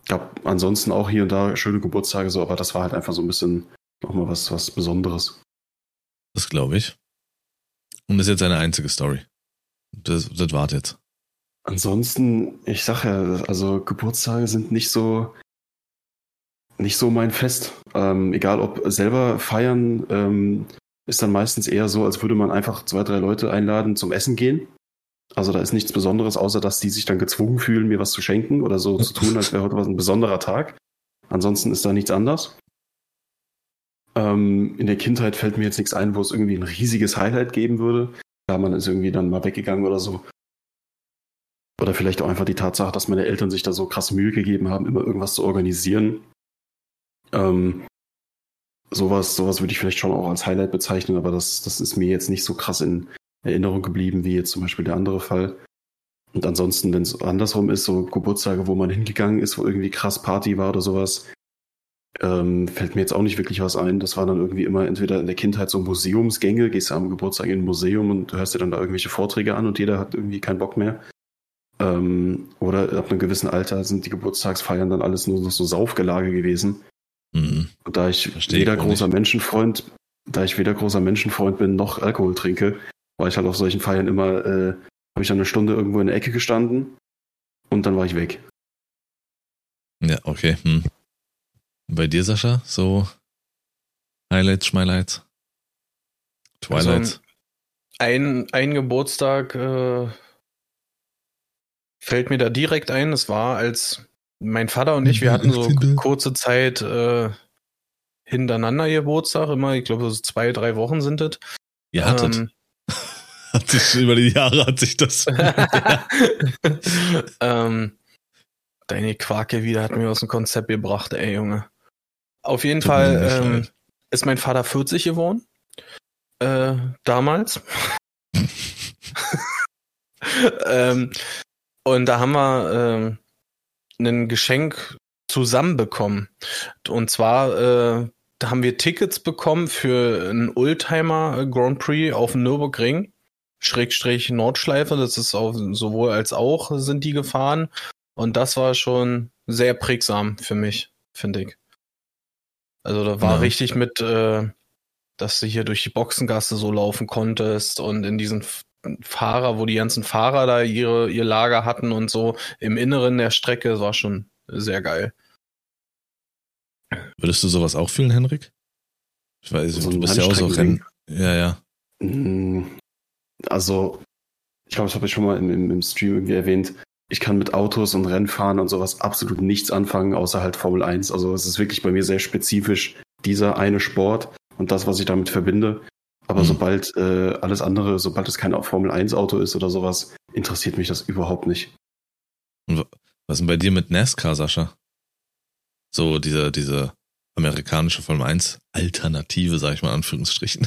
Gab ansonsten auch hier und da schöne Geburtstage so, aber das war halt einfach so ein bisschen nochmal was, was Besonderes. Das glaube ich. Und das ist jetzt eine einzige Story. Das, das wart jetzt. Ansonsten, ich sag ja, also Geburtstage sind nicht so nicht so mein Fest. Ähm, egal ob selber feiern, ähm, ist dann meistens eher so, als würde man einfach zwei, drei Leute einladen zum Essen gehen. Also da ist nichts Besonderes, außer dass die sich dann gezwungen fühlen, mir was zu schenken oder so zu tun, als wäre heute was ein besonderer Tag. Ansonsten ist da nichts anders. Ähm, in der Kindheit fällt mir jetzt nichts ein, wo es irgendwie ein riesiges Highlight geben würde. Ja, man ist irgendwie dann mal weggegangen oder so. Oder vielleicht auch einfach die Tatsache, dass meine Eltern sich da so krass Mühe gegeben haben, immer irgendwas zu organisieren. Ähm, sowas, sowas würde ich vielleicht schon auch als Highlight bezeichnen, aber das, das ist mir jetzt nicht so krass in Erinnerung geblieben, wie jetzt zum Beispiel der andere Fall. Und ansonsten, wenn es andersrum ist, so Geburtstage, wo man hingegangen ist, wo irgendwie krass Party war oder sowas, ähm, fällt mir jetzt auch nicht wirklich was ein. Das war dann irgendwie immer entweder in der Kindheit so Museumsgänge, gehst du am Geburtstag in ein Museum und hörst dir dann da irgendwelche Vorträge an und jeder hat irgendwie keinen Bock mehr. Ähm, oder ab einem gewissen Alter sind die Geburtstagsfeiern dann alles nur noch so Saufgelage gewesen. Mhm. Und da ich Verstehe ich weder auch großer nicht. Menschenfreund, da ich weder großer Menschenfreund bin noch Alkohol trinke, war ich halt auf solchen Feiern immer, äh, habe ich dann eine Stunde irgendwo in der Ecke gestanden und dann war ich weg. Ja, okay. Hm. Bei dir, Sascha, so Highlights, Schmeighlights, Twilights. Also, ein, ein Geburtstag äh, fällt mir da direkt ein. Es war, als mein Vater und ich, wir hatten so kurze Zeit äh, hintereinander Geburtstag, immer, ich glaube, so zwei, drei Wochen sind es. Ihr hattet. Ähm, *laughs* hat sich über die Jahre hat sich das. *laughs* ähm, deine Quake wieder hat mir aus dem Konzept gebracht, ey Junge. Auf jeden Tut Fall ähm, ist mein Vater 40 geworden. Äh, damals. *laughs* ähm, und da haben wir ähm, ein Geschenk zusammenbekommen. Und zwar äh, da haben wir Tickets bekommen für einen Oldtimer Grand Prix auf dem Nürburgring. Schrägstrich Nordschleife, das ist auch sowohl als auch sind die gefahren. Und das war schon sehr prägsam für mich, finde ich. Also da war Ja. richtig mit, äh, dass du hier durch die Boxengasse so laufen konntest und in diesen Fahrer, wo die ganzen Fahrer da ihre, ihr Lager hatten und so im Inneren der Strecke, das war schon sehr geil. Würdest du sowas auch fühlen, Henrik? Ich weiß, So du bist ja auch so Rennen. Ja, ja. Mm, Also, ich glaube, das habe ich schon mal im, im, im Stream irgendwie erwähnt. Ich kann mit Autos und Rennfahren und sowas absolut nichts anfangen, außer halt Formel 1. Also es ist wirklich bei mir sehr spezifisch dieser eine Sport und das, was ich damit verbinde. Aber Mhm. sobald äh, alles andere, sobald es kein Formel 1 Auto ist oder sowas, interessiert mich das überhaupt nicht. Was ist denn bei dir mit NASCAR, Sascha? So diese, diese amerikanische Formel 1 Alternative, sag ich mal in Anführungsstrichen.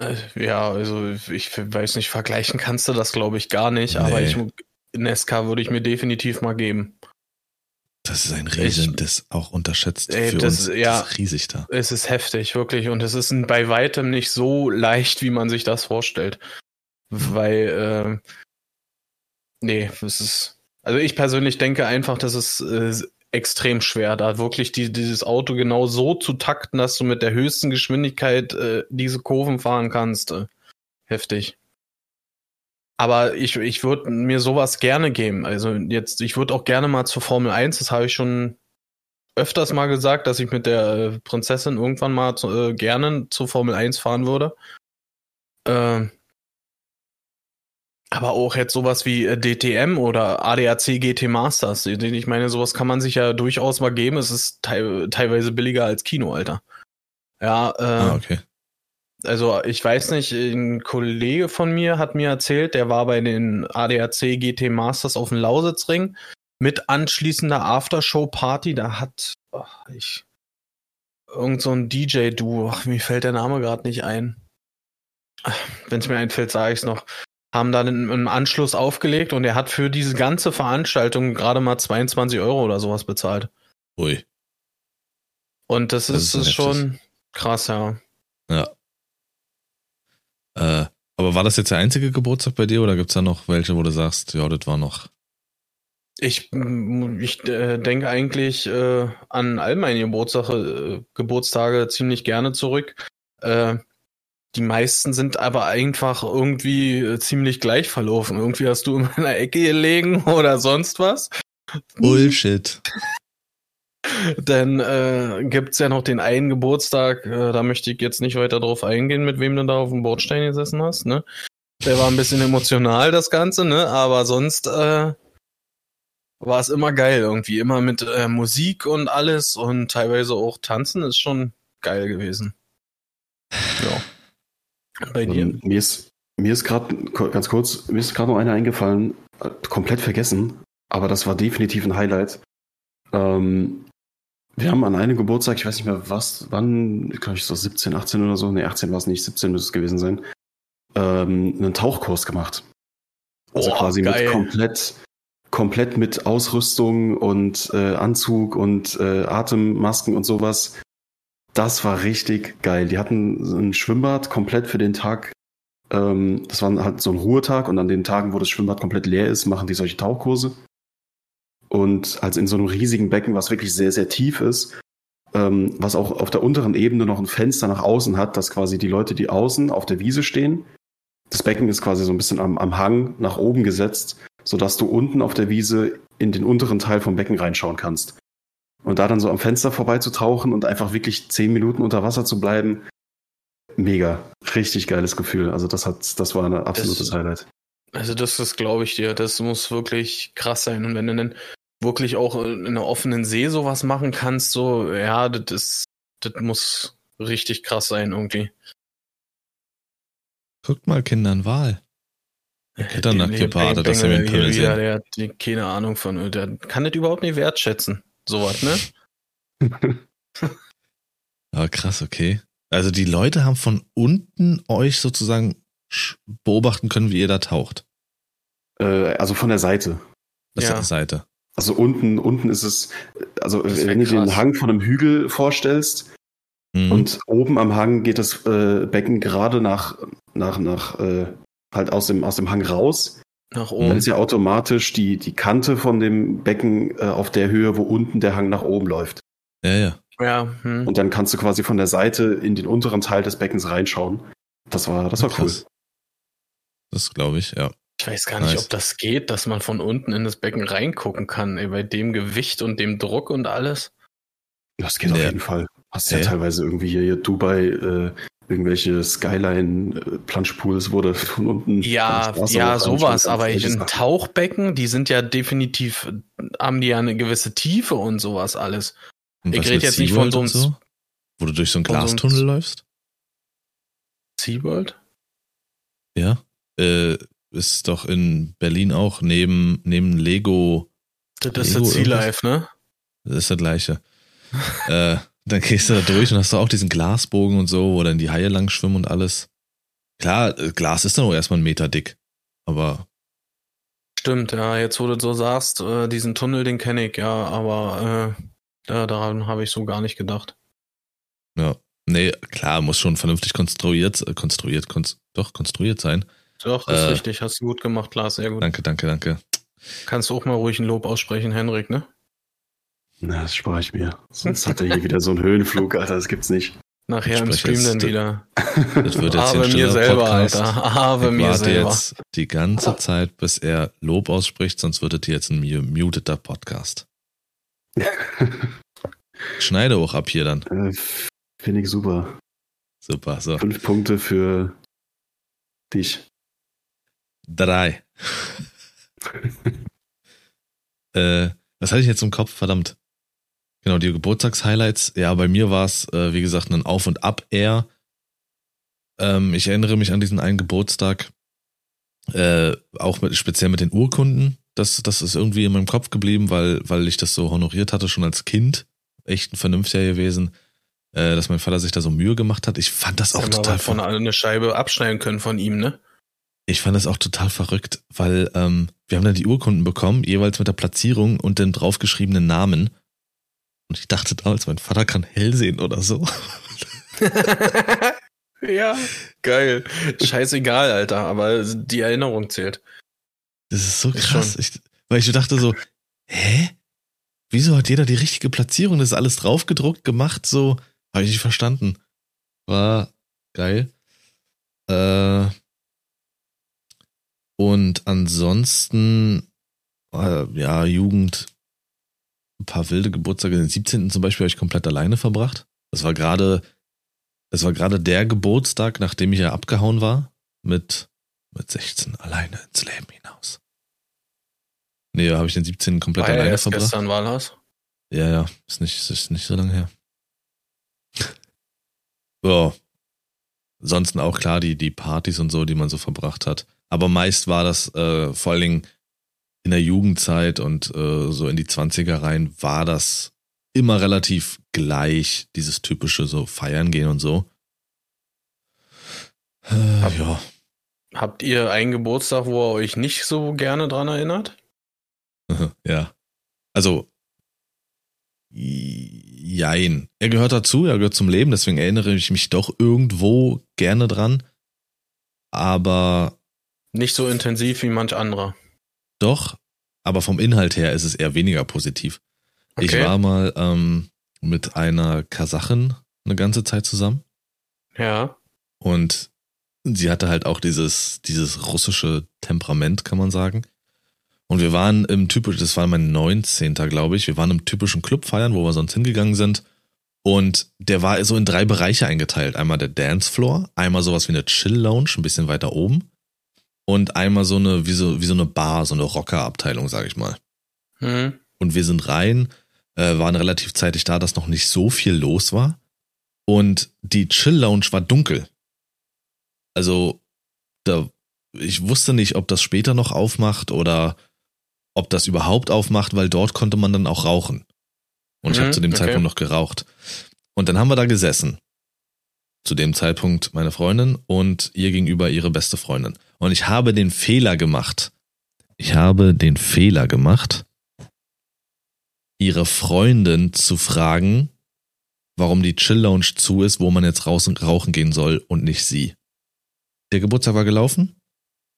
Äh, Ja, also ich weiß nicht, vergleichen kannst du das, glaube ich, gar nicht, aber Nee. ich Nesca würde ich mir definitiv mal geben. Das ist ein Riesen, Ich- das auch unterschätzt Ey, für das- uns. ja. Das ist riesig da. Es ist heftig, wirklich, und es ist ein- bei weitem nicht so leicht, wie man sich das vorstellt. Weil, äh, nee, es ist, also ich persönlich denke einfach, das ist äh, extrem schwer, da wirklich die, dieses Auto genau so zu takten, dass du mit der höchsten Geschwindigkeit äh, diese Kurven fahren kannst. Äh, heftig. Aber ich, ich würde mir sowas gerne geben. Also jetzt, ich würde auch gerne mal zur Formel 1, das habe ich schon öfters mal gesagt, dass ich mit der äh, Prinzessin irgendwann mal zu, äh, gerne zur Formel 1 fahren würde. Ähm, aber auch jetzt sowas wie äh, DTM oder ADAC GT Masters. Ich meine, sowas kann man sich ja durchaus mal geben. Es ist teil teilweise billiger als Kino, Alter. Ja, äh, Ah, okay. Also ich weiß nicht, ein Kollege von mir hat mir erzählt, der war bei den ADAC GT Masters auf dem Lausitzring mit anschließender Aftershow-Party. Da hat ach, ich irgend so ein DJ-Duo, mir fällt der Name gerade nicht ein. Wenn es mir einfällt, sage ich es noch. Haben dann im, Anschluss aufgelegt und er hat für diese ganze Veranstaltung gerade mal 22 Euro oder sowas bezahlt. Ui. Und das, Das ist ist schon krass, ja. Ja. Äh, aber war das jetzt der einzige Geburtstag bei dir oder gibt's da noch welche, wo du sagst, ja, das war noch. Ich, mm, ich äh, denke eigentlich äh, an all meine Geburtstage, äh, Geburtstage ziemlich gerne zurück. Äh, die meisten sind aber einfach irgendwie äh, ziemlich gleich verlaufen. Irgendwie hast du in meiner Ecke gelegen *laughs* oder sonst was. Bullshit. Dann äh, gibt's ja noch den einen Geburtstag, äh, da möchte ich jetzt nicht weiter drauf eingehen, mit wem du da auf dem Bordstein gesessen hast, ne? Der war ein bisschen emotional, das Ganze, ne? Aber sonst äh, war es immer geil irgendwie. Immer mit äh, Musik und alles und teilweise auch tanzen ist schon geil gewesen. Ja. Bei dir? Ähm, mir ist, mir ist gerade, ganz kurz, mir ist gerade noch einer eingefallen, äh, komplett vergessen, aber das war definitiv ein Highlight. Ähm, wir haben an einem Geburtstag, ich weiß nicht mehr was, wann, glaube ich so 17, 18 oder so, ne 18 war es nicht, 17 müsste es gewesen sein, ähm, einen Tauchkurs gemacht. Also Boah, quasi geil. mit komplett, komplett mit Ausrüstung und äh, Anzug und äh, Atemmasken und sowas. Das war richtig geil. Die hatten so ein Schwimmbad komplett für den Tag. Ähm, das war halt so ein Ruhetag und an den Tagen, wo das Schwimmbad komplett leer ist, machen die solche Tauchkurse. Und also in so einem riesigen Becken, was wirklich sehr, sehr tief ist, ähm, was auch auf der unteren Ebene noch ein Fenster nach außen hat, dass quasi die Leute, die außen auf der Wiese stehen, das Becken ist quasi so ein bisschen am, am Hang nach oben gesetzt, sodass du unten auf der Wiese in den unteren Teil vom Becken reinschauen kannst. Und da dann so am Fenster vorbeizutauchen und einfach wirklich zehn Minuten unter Wasser zu bleiben, mega. Richtig geiles Gefühl. Also das hat, das war ein absolutes Das- Highlight. Also das ist, glaube ich dir, das muss wirklich krass sein. Und wenn du dann wirklich auch in einer offenen See sowas machen kannst, so, ja, das ist, das muss richtig krass sein irgendwie. Guckt mal, Kinder, ein Wal. Gitternackt-Geparte, dass er mir den Bengel Pimmel hier wieder, sehen. der hat die- keine Ahnung von, der kann das überhaupt nicht wertschätzen. Sowas, ne? Aber *laughs* krass, okay. Also die Leute haben von unten euch sozusagen beobachten können, wie ihr da taucht. Äh, also von der Seite. Das Ja. ist die Seite. Also unten, unten ist es, also wenn du dir den. Hang von einem Hügel vorstellst Mhm. und oben am Hang geht das äh, Becken gerade nach, nach, nach, äh, halt aus dem, aus dem Hang raus. Nach Und dann oben. ist ja automatisch die, die Kante von dem Becken äh, auf der Höhe, wo unten der Hang nach oben läuft. ja, ja. Ja, hm. Und dann kannst du quasi von der Seite in den unteren Teil des Beckens reinschauen. Das war, das war cool. Krass. Das glaube ich, ja. Ich weiß gar nicht, Nice. ob das geht, dass man von unten in das Becken reingucken kann, ey, bei dem Gewicht und dem Druck und alles. Das geht auf Ja. jeden Fall. Hast ja Ja. teilweise irgendwie hier, hier Dubai, äh, irgendwelche Skyline-Planschpools wurde von unten. Ja, ja, sowas, aber in Sachen. Tauchbecken, die sind ja definitiv, haben die ja eine gewisse Tiefe und sowas alles. Und Ich was red mit jetzt nicht von so einem- Wo du durch so einen von so Glastunnel läufst? SeaWorld? Ja. Äh, ist doch in Berlin auch neben, neben Lego. Das ist Lego das Sea Life, ne? Das ist das gleiche. *laughs* äh, dann gehst du da durch und hast du auch diesen Glasbogen und so, wo dann die Haie lang schwimmen und alles. Klar, äh, Glas ist dann auch erstmal einen Meter dick. Aber. Stimmt, ja, jetzt wo du so sagst, äh, diesen Tunnel, den kenne ich, ja, aber äh, da, daran habe ich so gar nicht gedacht. Ja. Nee, klar, muss schon vernünftig konstruiert, äh, konstruiert, konst, doch, konstruiert sein. Doch, das ist richtig. Hast du gut gemacht, Lars, sehr gut. Danke, danke, danke. Kannst du auch mal ruhig ein Lob aussprechen, Henrik, ne? Na, das spare ich mir. Sonst hat er hier wieder so einen Höhenflug, Alter, das gibt's nicht. Nachher im Stream jetzt- dann wieder. Das wird jetzt Aber ein mir selber, Podcast. Alter. Aber Ich mir warte selber. jetzt die ganze Zeit, bis er Lob ausspricht, sonst wird es jetzt ein mu- muteter Podcast. *laughs* Schneide auch ab hier dann. Äh, Finde ich super. Super, so. Fünf Punkte für dich. Drei. *laughs* äh, was hatte ich jetzt im Kopf? Verdammt. Genau, die Geburtstagshighlights. Ja, bei mir war es, äh, wie gesagt, ein Auf und Ab eher. Ähm, ich erinnere mich an diesen einen Geburtstag, äh, auch mit, speziell mit den Urkunden. Das, das ist irgendwie in meinem Kopf geblieben, weil, weil ich das so honoriert hatte, schon als Kind. Echt ein Vernünftiger gewesen, äh, dass mein Vater sich da so Mühe gemacht hat. Ich fand das auch wir total von eine Scheibe abschneiden können von ihm, ne? Ich fand das auch total verrückt, weil ähm, wir haben dann die Urkunden bekommen, jeweils mit der Platzierung und den draufgeschriebenen Namen. Und ich dachte damals, mein Vater kann hell sehen oder so. *laughs* ja, geil. Scheißegal, Alter, aber die Erinnerung zählt. Das ist so krass. Ich, weil ich dachte so, hä? Wieso hat jeder die richtige Platzierung? Das ist alles draufgedruckt, gemacht, so. Habe ich nicht verstanden. War geil. Äh, und ansonsten, äh, ja, Jugend, ein paar wilde Geburtstage. Den 17. zum Beispiel habe ich komplett alleine verbracht. Das war gerade, das war gerade der Geburtstag, nachdem ich ja abgehauen war, mit, mit 16 alleine ins Leben hinaus. Nee, da habe ich den 17. komplett War alleine erst verbracht. gestern war das. Ja, ja, ist nicht, ist nicht so lange her. *laughs* ja. Ansonsten auch klar die, die Partys und so, die man so verbracht hat. Aber meist war das äh, vor allen Dingen in der Jugendzeit und äh, so in die 20er rein war das immer relativ gleich, dieses typische so feiern gehen und so. Äh, ja. Habt ihr einen Geburtstag, wo ihr euch nicht so gerne dran erinnert? *laughs* ja. Also, jein. Er gehört dazu, er gehört zum Leben, deswegen erinnere ich mich doch irgendwo gerne dran. Aber Nicht so intensiv wie manch anderer. doch, aber vom Inhalt her ist es eher weniger positiv. Ich war mal ähm, mit einer Kasachin eine ganze Zeit zusammen Ja. und sie hatte halt auch dieses, dieses russische Temperament, kann man sagen. Und wir waren im typischen, das war mein 19. glaube ich, wir waren im typischen Club feiern, wo wir sonst hingegangen sind. Und der war so in drei Bereiche eingeteilt. Einmal der Dancefloor, einmal sowas wie eine Chill-Lounge, ein bisschen weiter oben. Und einmal so eine, wie so, wie so eine Bar, so eine Rocker-Abteilung, sag ich mal. Hm. Und wir sind rein, äh, waren relativ zeitig da, dass noch nicht so viel los war. Und die Chill-Lounge war dunkel. Also, da, ich wusste nicht, ob das später noch aufmacht oder ob das überhaupt aufmacht, weil dort konnte man dann auch rauchen. Und ich Mhm, habe zu dem okay. Zeitpunkt noch geraucht. Und dann haben wir da gesessen. Zu dem Zeitpunkt meine Freundin und ihr gegenüber ihre beste Freundin. Und ich habe den Fehler gemacht. Ich habe den Fehler gemacht, ihre Freundin zu fragen, warum die Chill Lounge zu ist, wo man jetzt raus rauchen gehen soll und nicht sie. Der Geburtstag war gelaufen.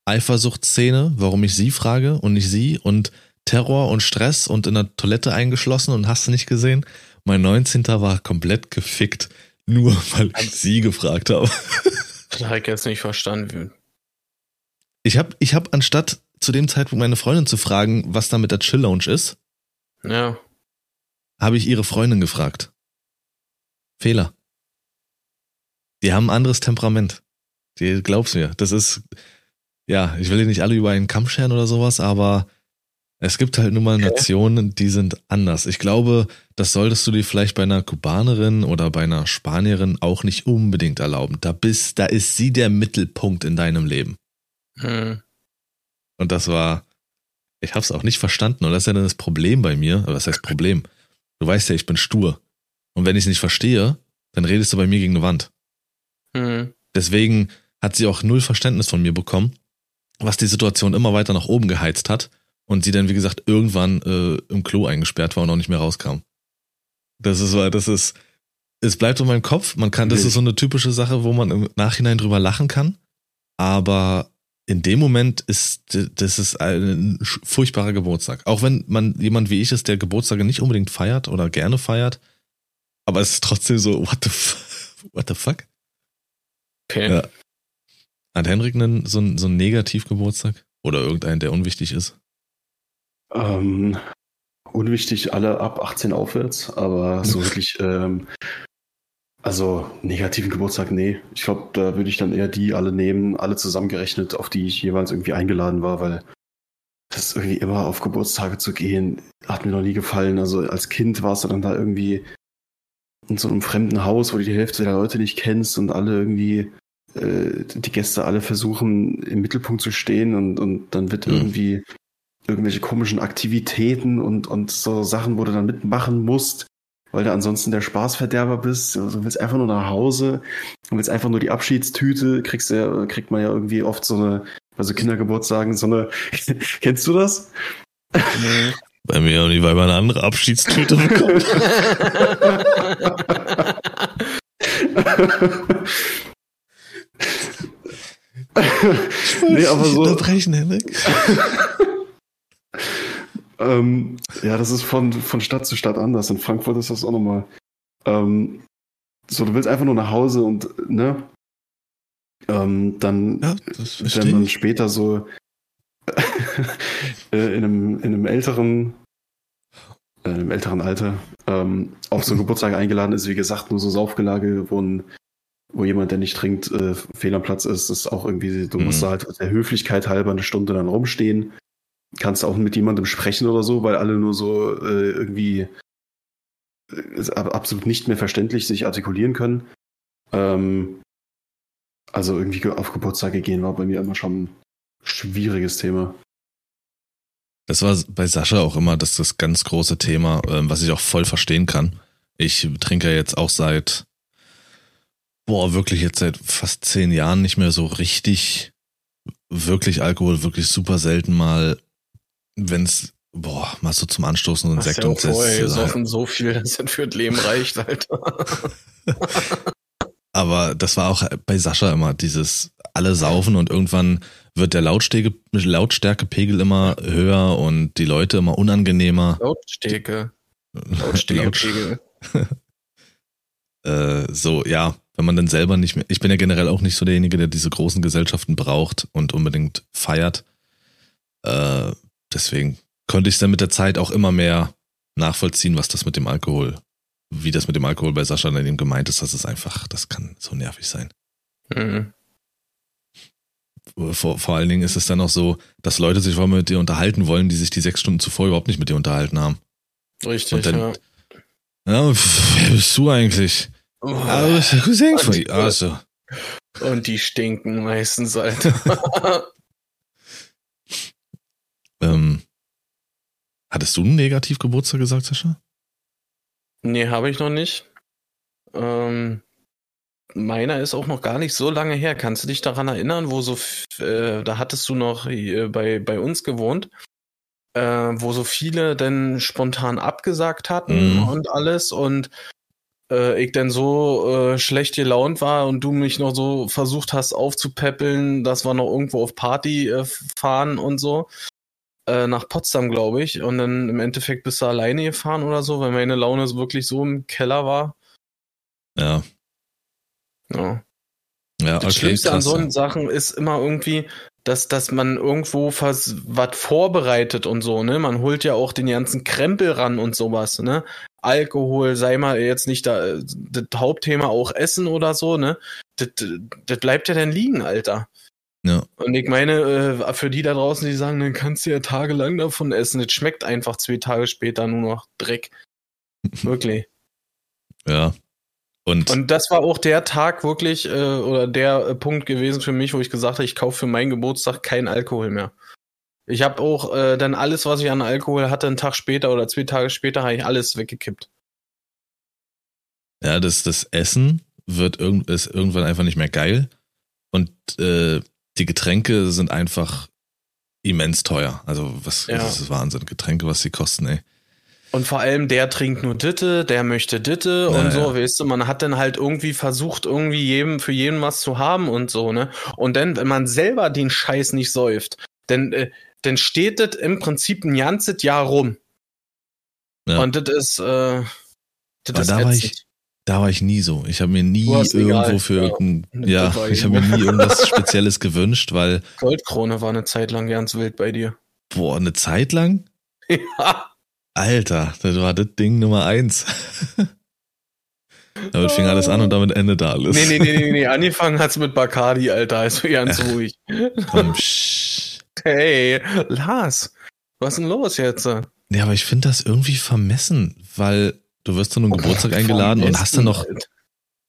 Eifersuchtsszene, warum ich sie frage und nicht sie und Terror und Stress und in der Toilette eingeschlossen und hast du nicht gesehen? Mein 19. war komplett gefickt, nur *laughs* weil ich sie gefragt habe. *laughs* Das habe ich jetzt nicht verstanden. Ich habe ich hab anstatt zu dem Zeitpunkt meine Freundin zu fragen, was da mit der Chill Lounge ist, Ja. habe ich ihre Freundin gefragt. Fehler. Die haben ein anderes Temperament. Die glaubst mir. Das ist, ja, ich will nicht alle über einen Kamm scheren oder sowas, aber es gibt halt nun mal. Nationen, die sind anders. Ich glaube, das solltest du dir vielleicht bei einer Kubanerin oder bei einer Spanierin auch nicht unbedingt erlauben. Da bist, da ist sie der Mittelpunkt in deinem Leben. Hm. Und das war, ich hab's auch nicht verstanden. Und das ist ja dann das Problem bei mir. Aber was heißt Problem? Du weißt ja, ich bin stur. Und wenn ich es nicht verstehe, dann redest du bei mir gegen eine Wand. Mhm. Deswegen hat sie auch null Verständnis von mir bekommen, was die Situation immer weiter nach oben geheizt hat und sie dann, wie gesagt, irgendwann äh, im Klo eingesperrt war und auch nicht mehr rauskam. Das ist, das ist, es bleibt in meinem Kopf. Man kann, das ist so eine typische Sache, wo man im Nachhinein drüber lachen kann. Aber in dem Moment ist, das ist ein furchtbarer Geburtstag. Auch wenn man jemand wie ich ist, der Geburtstage nicht unbedingt feiert oder gerne feiert. Aber es ist trotzdem so, what the, *laughs* what the fuck? Okay. Ja. Hat Henrik einen, so, einen, so einen Negativgeburtstag? Oder irgendeinen, der unwichtig ist? Ähm, unwichtig alle ab 18 aufwärts, aber so *laughs* wirklich, ähm, also negativen Geburtstag, nee. Ich glaube, da würde ich dann eher die alle nehmen, alle zusammengerechnet, auf die ich jeweils irgendwie eingeladen war, weil das irgendwie immer auf Geburtstage zu gehen, hat mir noch nie gefallen. Also als Kind warst du dann da irgendwie in so einem fremden Haus, wo du die Hälfte der Leute nicht kennst und alle irgendwie äh, die Gäste alle versuchen im Mittelpunkt zu stehen und, und dann wird Mhm. irgendwie irgendwelche komischen Aktivitäten und, und so Sachen, wo du dann mitmachen musst, weil du ansonsten der Spaßverderber bist. Also du willst einfach nur nach Hause, du willst einfach nur die Abschiedstüte, kriegst ja, kriegt man ja irgendwie oft so eine, bei so Kindergeburtstagen, so eine, *laughs* kennst du das? Mhm. Bei mir auch nicht, weil man eine andere Abschiedstüte *laughs* *laughs* bekommt. nee, aber so, Unterbrechen, Henrik. *laughs* Ähm, ja, das ist von, von Stadt zu Stadt anders. In Frankfurt ist das auch nochmal. Ähm, so, du willst einfach nur nach Hause und, ne? Ähm, dann, Ja, wenn man ich. später so *laughs* äh, in, einem, in einem älteren, äh, einem älteren Alter ähm, auf so einen Geburtstag eingeladen ist, wie gesagt, nur so Saufgelage, wo, ein, wo jemand, der nicht trinkt, äh, fehl am Platz ist, ist auch irgendwie, du musst Mhm. da halt der Höflichkeit halber eine Stunde dann rumstehen kannst auch mit jemandem sprechen oder so, weil alle nur so äh, irgendwie äh, ab- absolut nicht mehr verständlich sich artikulieren können. Ähm, also irgendwie ge- auf Geburtstage gehen war bei mir immer schon ein schwieriges Thema. Das war bei Sascha auch immer das, das ganz große Thema, ähm, was ich auch voll verstehen kann. Ich trinke ja jetzt auch seit, boah, wirklich jetzt seit fast zehn Jahren nicht mehr so richtig, wirklich Alkohol, wirklich super selten mal, wenn's, boah, mal so zum Anstoßen und Hast Sekt ja und vorher äh, gesoffen, so viel, dass das für das Leben reicht, Alter. *laughs* Aber das war auch bei Sascha immer dieses alle saufen und irgendwann wird der Lautstärke, Lautstärkepegel immer höher und die Leute immer unangenehmer. Lautstärke. *laughs* Laut- Lautstärkepegel. *laughs* äh, so, ja, wenn man dann selber nicht mehr, ich bin ja generell auch nicht so derjenige, der diese großen Gesellschaften braucht und unbedingt feiert. Äh, deswegen konnte ich es dann mit der Zeit auch immer mehr nachvollziehen, was das mit dem Alkohol, wie das mit dem Alkohol bei Sascha dann eben gemeint ist, das ist einfach, das kann so nervig sein. Mhm. Vor, vor allen Dingen ist es dann auch so, dass Leute sich vor mit dir unterhalten wollen, die sich die sechs Stunden zuvor überhaupt nicht mit dir unterhalten haben. Richtig, Und dann- ja. Ja, wer bist du eigentlich? Du bist der Cousin von ihm. Also, Und die stinken meistens, Alter. *laughs* ähm, hattest du einen Negativgeburtstag gesagt, Sascha? nee, habe ich noch nicht. Ähm, meiner ist auch noch gar nicht so lange her. Kannst du dich daran erinnern, wo so, äh, da hattest du noch äh, bei, bei uns gewohnt, äh, wo so viele dann spontan abgesagt hatten Mhm. und alles und äh, ich dann so äh, schlecht gelaunt war und du mich noch so versucht hast aufzupäppeln, dass wir noch irgendwo auf Party äh, fahren und so. Äh, nach Potsdam, glaube ich. Und dann im Endeffekt bist du alleine gefahren oder so, weil meine Laune wirklich so im Keller war. Ja, Ja. ja, Das okay, Schlimmste an krass. so Sachen ist immer irgendwie, dass, dass man irgendwo was, was vorbereitet und so, ne? Man holt ja auch den ganzen Krempel ran und sowas, ne? Alkohol, sei mal jetzt nicht da, äh, das Hauptthema auch Essen oder so, ne? Das, das bleibt ja dann liegen, Alter. Ja. Und ich meine, äh, für die da draußen, die sagen, dann kannst du ja tagelang davon essen. Das schmeckt einfach zwei Tage später nur noch Dreck. *laughs* Wirklich. Ja. Und, Und das war auch der Tag wirklich, äh, oder der Punkt gewesen für mich, wo ich gesagt habe, ich kaufe für meinen Geburtstag keinen Alkohol mehr. Ich habe auch äh, dann alles, was ich an Alkohol hatte, einen Tag später oder zwei Tage später, habe ich alles weggekippt. Ja, das, das Essen wird irgend, ist irgendwann einfach nicht mehr geil. Und äh, die Getränke sind einfach immens teuer. Also was Ja. das ist Wahnsinn. Getränke, was sie kosten, ey. Und vor allem, der trinkt nur Ditte, der möchte Ditte Ja, und so, ja. weißt du, man hat dann halt irgendwie versucht, irgendwie jedem, für jeden was zu haben und so, ne? Und dann, wenn man selber den Scheiß nicht säuft, dann, äh, dann steht das im Prinzip ein ganzes Jahr rum. Ja. Und das ist, äh, das da war ich- Da war ich nie so. Ich habe mir nie irgendwo egal. für Ja. ja, ich habe mir nie irgendwas Spezielles gewünscht, weil, Goldkrone war eine Zeit lang ganz wild bei dir. boah, eine Zeit lang, *laughs* Ja. Alter, das war das Ding Nummer eins. *laughs* damit fing alles an und damit endete alles. Nee, nee, nee, nee, nee. Angefangen hat's mit Bacardi, Alter. Also *laughs* ganz ruhig. Komm. Hey, Lars, was ist denn los jetzt? Ja, aber ich finde das irgendwie vermessen, weil du wirst zu einem Geburtstag eingeladen und hast dann noch,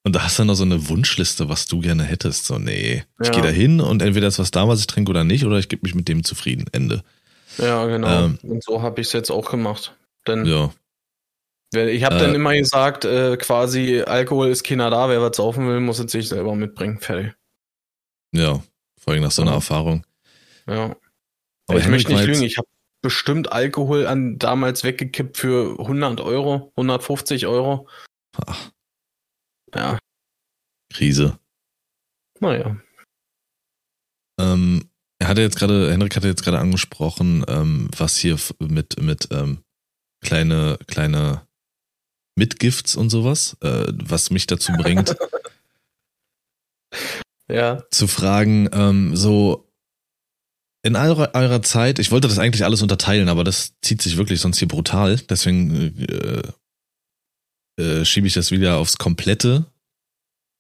und da hast dann noch so eine Wunschliste, was du gerne hättest. So, nee, ich Ja. gehe da hin und entweder ist was da, was ich trinke oder nicht, oder ich gebe mich mit dem zufrieden. Ende. Ja, genau. Ähm. und so habe ich es jetzt auch gemacht. Denn Ja. ich habe Äh. dann immer gesagt, äh, quasi Alkohol ist keiner da, wer was saufen will, muss es sich selber mitbringen. Fertig. Ja. Vor allem nach so einer Ja. Erfahrung. Ja. Aber ich Henrik möchte nicht lügen, ich habe bestimmt Alkohol an damals weggekippt für 100 Euro, 150 Euro. Ach, Ja, Krise. naja. Ähm, er hatte jetzt gerade, Henrik hatte jetzt gerade angesprochen, ähm, was hier mit, mit ähm, kleine, kleine Mitgifts und sowas, äh, was mich dazu bringt, *laughs* Ja, zu fragen, ähm, so in eurer, eurer Zeit, ich wollte das eigentlich alles unterteilen, aber das zieht sich wirklich sonst hier brutal, deswegen äh, äh, schiebe ich das wieder aufs komplette,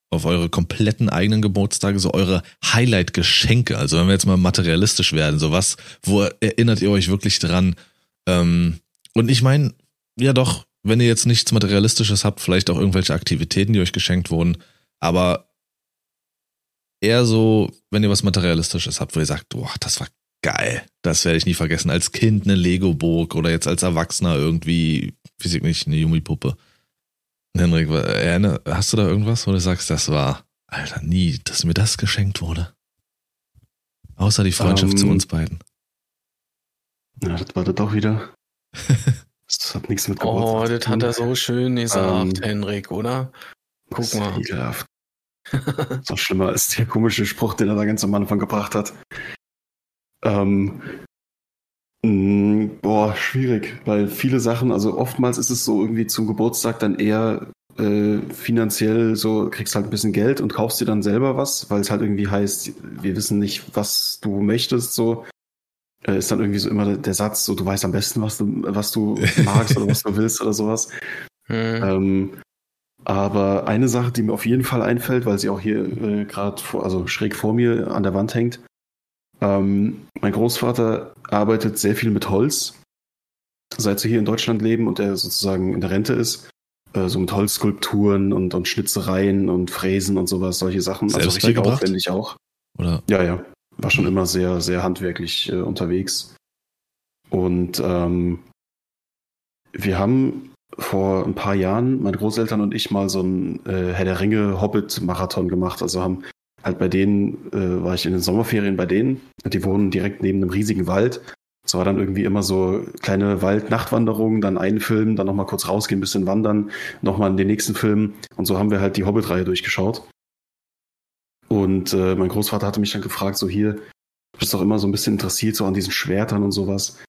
auf eure kompletten eigenen Geburtstage, so eure Highlight-Geschenke. Also wenn wir jetzt mal materialistisch werden, so was, wo erinnert ihr euch wirklich dran? Ähm, und ich meine, ja doch, wenn ihr jetzt nichts Materialistisches habt, vielleicht auch irgendwelche Aktivitäten, die euch geschenkt wurden, aber eher so, wenn ihr was Materialistisches habt, wo ihr sagt, boah, das war geil, das werde ich nie vergessen. Als Kind eine Lego-Burg oder jetzt als Erwachsener irgendwie, weiß ich nicht, eine Yumi-Puppe. Henrik, hast du da irgendwas, wo du sagst, das war, Alter, nie, dass mir das geschenkt wurde? Außer die Freundschaft Ähm, zu uns beiden. Ja, das war das doch wieder. *laughs* Das hat nichts mit oh, Geburtstag das zu hat er so schön gesagt, Ähm, Henrik, oder? Das Guck ist mal. Ekelhaft. So schlimmer als der komische Spruch, den er da ganz am Anfang gebracht hat. Ähm, mh, boah, schwierig, weil viele Sachen, also oftmals ist es so irgendwie zum Geburtstag dann eher äh, finanziell so, kriegst halt ein bisschen Geld und kaufst dir dann selber was, weil es halt irgendwie heißt, wir wissen nicht, was du möchtest, so. Äh, ist dann irgendwie so immer der, der Satz, so du weißt am besten, was du, was du *laughs* magst oder was du willst oder sowas. Hm. Ähm, aber eine Sache, die mir auf jeden Fall einfällt, weil sie auch hier äh, gerade vor, also schräg vor mir an der Wand hängt. Ähm, mein Großvater arbeitet sehr viel mit Holz, seit sie hier in Deutschland leben und er sozusagen in der Rente ist. Äh, so mit Holzskulpturen und, und Schnitzereien und Fräsen und sowas, solche Sachen. also Selbst richtig beigebracht? aufwendig auch. Oder? Ja, ja. War schon immer sehr, sehr handwerklich äh, unterwegs. Und ähm, wir haben vor ein paar Jahren, meine Großeltern und ich, mal so einen äh, Herr der Ringe Hobbit-Marathon gemacht. Also haben halt bei denen, äh, war ich in den Sommerferien bei denen. Die wohnen direkt neben einem riesigen Wald. Es war dann irgendwie immer so kleine Wald-Nachtwanderungen, dann einen Film, dann nochmal kurz rausgehen, ein bisschen wandern, nochmal in den nächsten Film. Und so haben wir halt die Hobbit-Reihe durchgeschaut. Und äh, mein Großvater hatte mich dann gefragt, so hier, du bist doch immer so ein bisschen interessiert so an diesen Schwertern und sowas.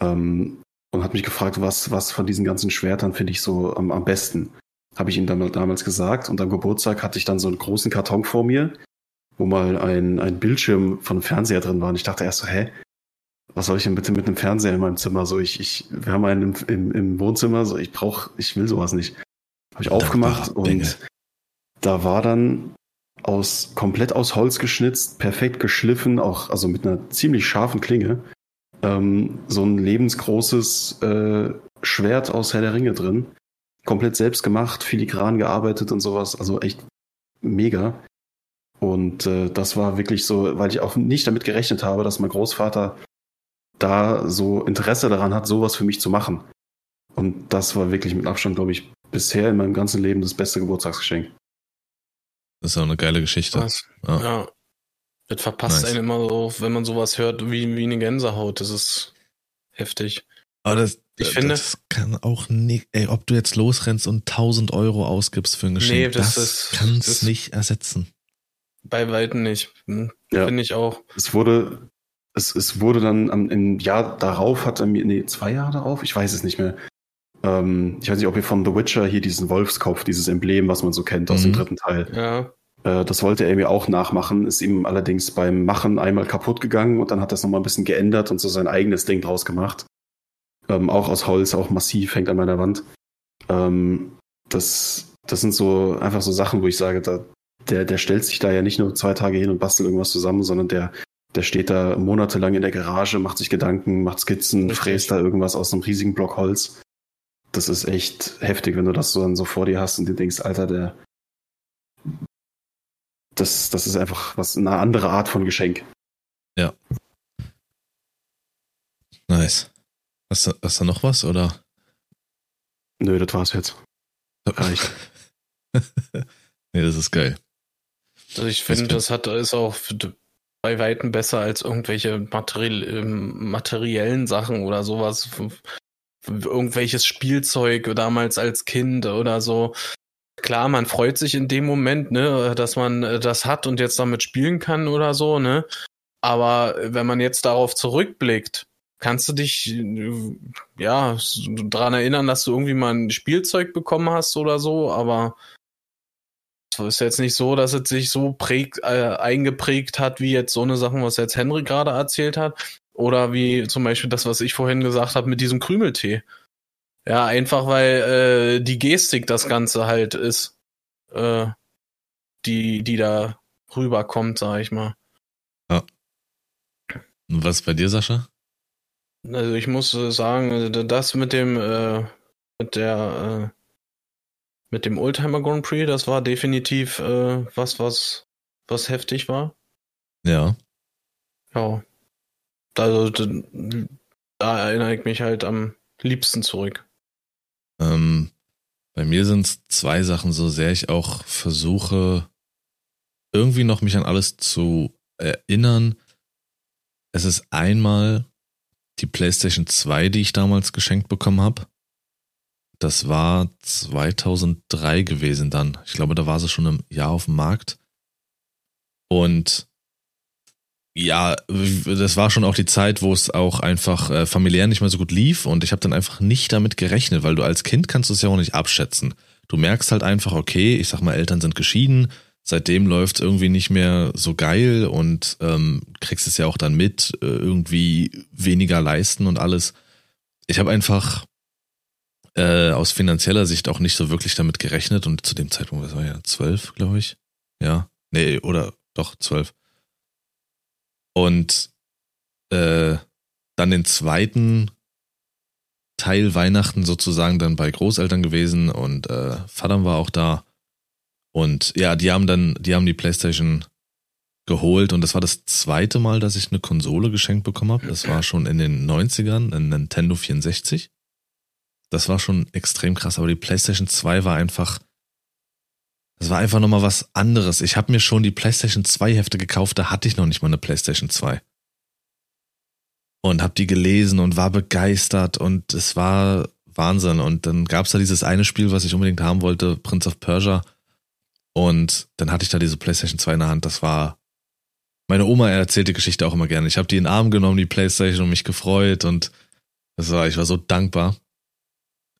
Ähm, und hat mich gefragt, was, was von diesen ganzen Schwertern finde ich so am, am besten. Habe ich ihm dann damals gesagt. Und am Geburtstag hatte ich dann so einen großen Karton vor mir, wo mal ein, ein Bildschirm von einem Fernseher drin war. Und ich dachte erst so, hä? Was soll ich denn bitte mit einem Fernseher in meinem Zimmer? So, ich, ich, wir haben einen im, im, im Wohnzimmer, so ich brauch, ich will sowas nicht. Habe ich aufgemacht Dinge. und da war dann aus komplett aus Holz geschnitzt, perfekt geschliffen, auch also mit einer ziemlich scharfen Klinge, ähm, so ein lebensgroßes äh, Schwert aus Herr der Ringe drin, komplett selbst gemacht, filigran gearbeitet und sowas, also echt mega. Und äh, das war wirklich so, weil ich auch nicht damit gerechnet habe, dass mein Großvater da so Interesse daran hat, sowas für mich zu machen. Und das war wirklich mit Abstand, glaube ich, bisher in meinem ganzen Leben das beste Geburtstagsgeschenk. Das ist auch eine geile Geschichte. Ja. ja. Das verpasst nice. einen immer so, wenn man sowas hört, wie, wie eine Gänsehaut. Das ist heftig. Aber das, ich finde, das kann auch nicht, ey, ob du jetzt losrennst und 1000 Euro ausgibst für ein Geschenk, nee, das, das kann es nicht ersetzen. Bei Weitem nicht. Hm, ja. Finde ich auch. Es wurde, es, es wurde dann am, im Jahr darauf, hat er mir, nee, zwei Jahre darauf, ich weiß es nicht mehr. Ähm, ich weiß nicht, ob ihr von The Witcher hier diesen Wolfskopf, dieses Emblem, was man so kennt aus mhm. dem dritten Teil. Ja. Äh, das wollte er mir auch nachmachen, ist ihm allerdings beim Machen einmal kaputt gegangen und dann hat er es nochmal ein bisschen geändert und so sein eigenes Ding draus gemacht. Ähm, auch aus Holz, auch massiv, hängt an meiner Wand. Ähm, das, das sind so einfach so Sachen, wo ich sage, da, der, der stellt sich da ja nicht nur zwei Tage hin und bastelt irgendwas zusammen, sondern der, der steht da monatelang in der Garage, macht sich Gedanken, macht Skizzen, Richtig. fräst da irgendwas aus einem riesigen Block Holz. Das ist echt heftig, wenn du das so dann so vor dir hast und dir denkst, Alter, der, das, das ist einfach was, eine andere Art von Geschenk. Ja. Nice. Hast du, hast du noch was, oder? Nö, das war's jetzt. Reicht. *laughs* nee, das ist geil. Also ich finde, das hat ist auch bei Weitem besser als irgendwelche materiell, ähm, materiellen Sachen oder sowas. Irgendwelches Spielzeug damals als Kind oder so. Klar, man freut sich in dem Moment, ne, dass man äh, das hat und jetzt damit spielen kann oder so, ne. Aber wenn man jetzt darauf zurückblickt, kannst du dich ja daran erinnern, dass du irgendwie mal ein Spielzeug bekommen hast oder so, aber es ist jetzt nicht so, dass es sich so prägt, äh, eingeprägt hat, wie jetzt so eine Sache, was jetzt Henry gerade erzählt hat. Oder wie zum Beispiel das, was ich vorhin gesagt habe mit diesem Krümeltee. Ja, einfach weil äh, die Gestik das Ganze halt ist, äh, die, die da rüberkommt, sag ich mal. Ja. Und was bei dir, Sascha? Also ich muss äh, sagen, äh, das mit dem, äh, mit der, äh, mit dem Oldtimer Grand Prix, das war definitiv äh, was, was, was heftig war. Ja. Ja. Also da erinnere ich mich halt am liebsten zurück. Ähm, bei mir sind es zwei Sachen, so sehr ich auch versuche, irgendwie noch mich an alles zu erinnern. Es ist einmal die PlayStation 2, die ich damals geschenkt bekommen habe. Das war 2003 gewesen dann. Ich glaube, da war sie schon im Jahr auf dem Markt. Und ja, das war schon auch die Zeit, wo es auch einfach äh, familiär nicht mehr so gut lief und ich habe dann einfach nicht damit gerechnet, weil du als Kind kannst du es ja auch nicht abschätzen. Du merkst halt einfach, okay, ich sag mal, Eltern sind geschieden, seitdem läuft irgendwie nicht mehr so geil und ähm, kriegst es ja auch dann mit, äh, irgendwie weniger leisten und alles. Ich habe einfach äh, aus finanzieller Sicht auch nicht so wirklich damit gerechnet und zu dem Zeitpunkt, das war ja zwölf, glaube ich. Ja, nee, oder doch zwölf. Und äh, dann den zweiten Teil Weihnachten sozusagen dann bei Großeltern gewesen und äh, Vater war auch da. Und ja, die haben dann, die haben die Playstation geholt und das war das zweite Mal, dass ich eine Konsole geschenkt bekommen habe. Das war schon in den 90ern, ein Nintendo 64. Das war schon extrem krass, aber die PlayStation 2 war einfach, das war einfach nochmal was anderes. Ich habe mir schon die PlayStation 2 Hefte gekauft, da hatte ich noch nicht mal eine PlayStation 2. Und habe die gelesen und war begeistert und es war Wahnsinn. Und dann gab's da dieses eine Spiel, was ich unbedingt haben wollte, Prince of Persia. Und dann hatte ich da diese PlayStation 2 in der Hand. Das war. Meine Oma erzählt die Geschichte auch immer gerne. Ich habe die in den Arm genommen, die PlayStation, und mich gefreut und das war, ich war so dankbar.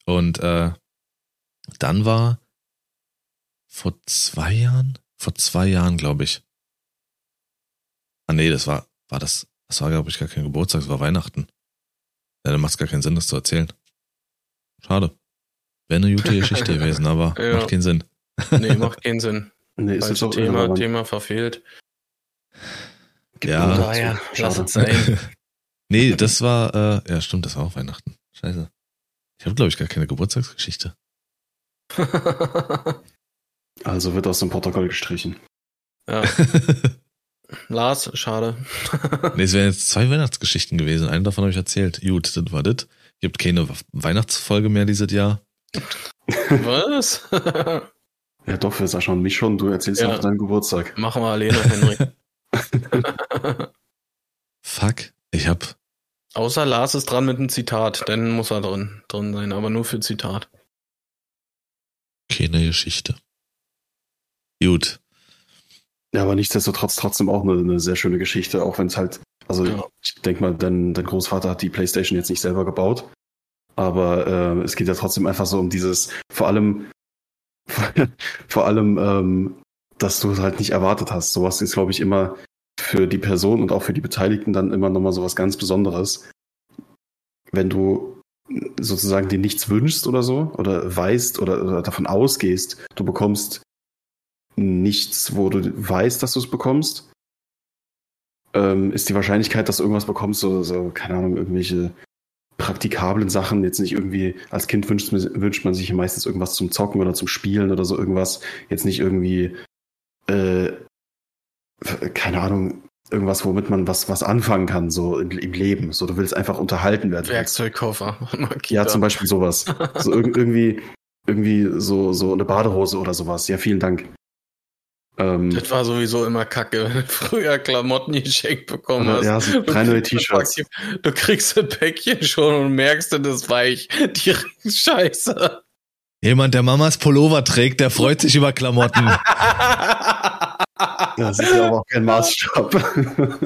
Und äh, dann war vor zwei Jahren? Vor zwei Jahren, glaube ich. Ah nee, das war, war das, das war, glaube ich, gar kein Geburtstag, das war Weihnachten. Ja, dann macht es gar keinen Sinn, das zu erzählen. Schade. Wäre eine gute Geschichte *laughs* gewesen, aber ja. macht keinen Sinn. nee, macht keinen Sinn. *laughs* Nee, ist Falsche Thema, Thema verfehlt. Ja, daher, lass es sein. *laughs* nee, das war, äh, ja stimmt, das war auch Weihnachten. Scheiße. Ich habe, glaube ich, gar keine Geburtstagsgeschichte. Also wird aus dem Protokoll gestrichen. Ja. *laughs* Lars, schade. nee, es wären jetzt zwei Weihnachtsgeschichten gewesen. Eine davon habe ich erzählt. Gut, das war das. Gibt keine Weihnachtsfolge mehr dieses Jahr. Was? *laughs* Ja, doch, für Sascha und mich schon. Du erzählst ja, Ja. auf deinen Geburtstag. Machen wir alleine, Henry. *laughs* Fuck, ich hab. Außer Lars ist dran mit einem Zitat, dann muss er drin, drin sein, aber nur für Zitat. Keine Geschichte. Gut. Ja, aber nichtsdestotrotz trotzdem auch eine, eine sehr schöne Geschichte, auch wenn es halt, also Ja. ich denke mal, dein, dein Großvater hat die Playstation jetzt nicht selber gebaut, aber äh, es geht ja trotzdem einfach so um dieses, vor allem, *laughs* vor allem, ähm, dass du es halt nicht erwartet hast. Sowas ist, glaube ich, immer für die Person und auch für die Beteiligten dann immer nochmal so was ganz Besonderes. Wenn du sozusagen dir nichts wünschst oder so, oder weißt oder, oder davon ausgehst, du bekommst nichts, wo du weißt, dass du es bekommst, ähm, ist die Wahrscheinlichkeit, dass du irgendwas bekommst, so, so, keine Ahnung, irgendwelche praktikablen Sachen, jetzt nicht irgendwie, als Kind wünscht, man- wünscht man sich meistens irgendwas zum Zocken oder zum Spielen oder so irgendwas, jetzt nicht irgendwie, äh, keine Ahnung, irgendwas, womit man was, was anfangen kann, so im, im Leben. So, du willst einfach unterhalten werden. Werkzeugkoffer. Ja, zum Beispiel sowas. So irg irgendwie, irgendwie so, so eine Badehose oder sowas. Ja, vielen Dank. Ähm, Das war sowieso immer kacke, *laughs* wenn du früher Klamotten geschenkt bekommen hast. ja, so drei neue T-Shirts. Du kriegst ein Päckchen schon und merkst, das ist weich. *laughs* Direkt scheiße. Jemand, der Mamas Pullover trägt, der freut sich über Klamotten. Das ist ja aber auch kein Maßstab. *laughs*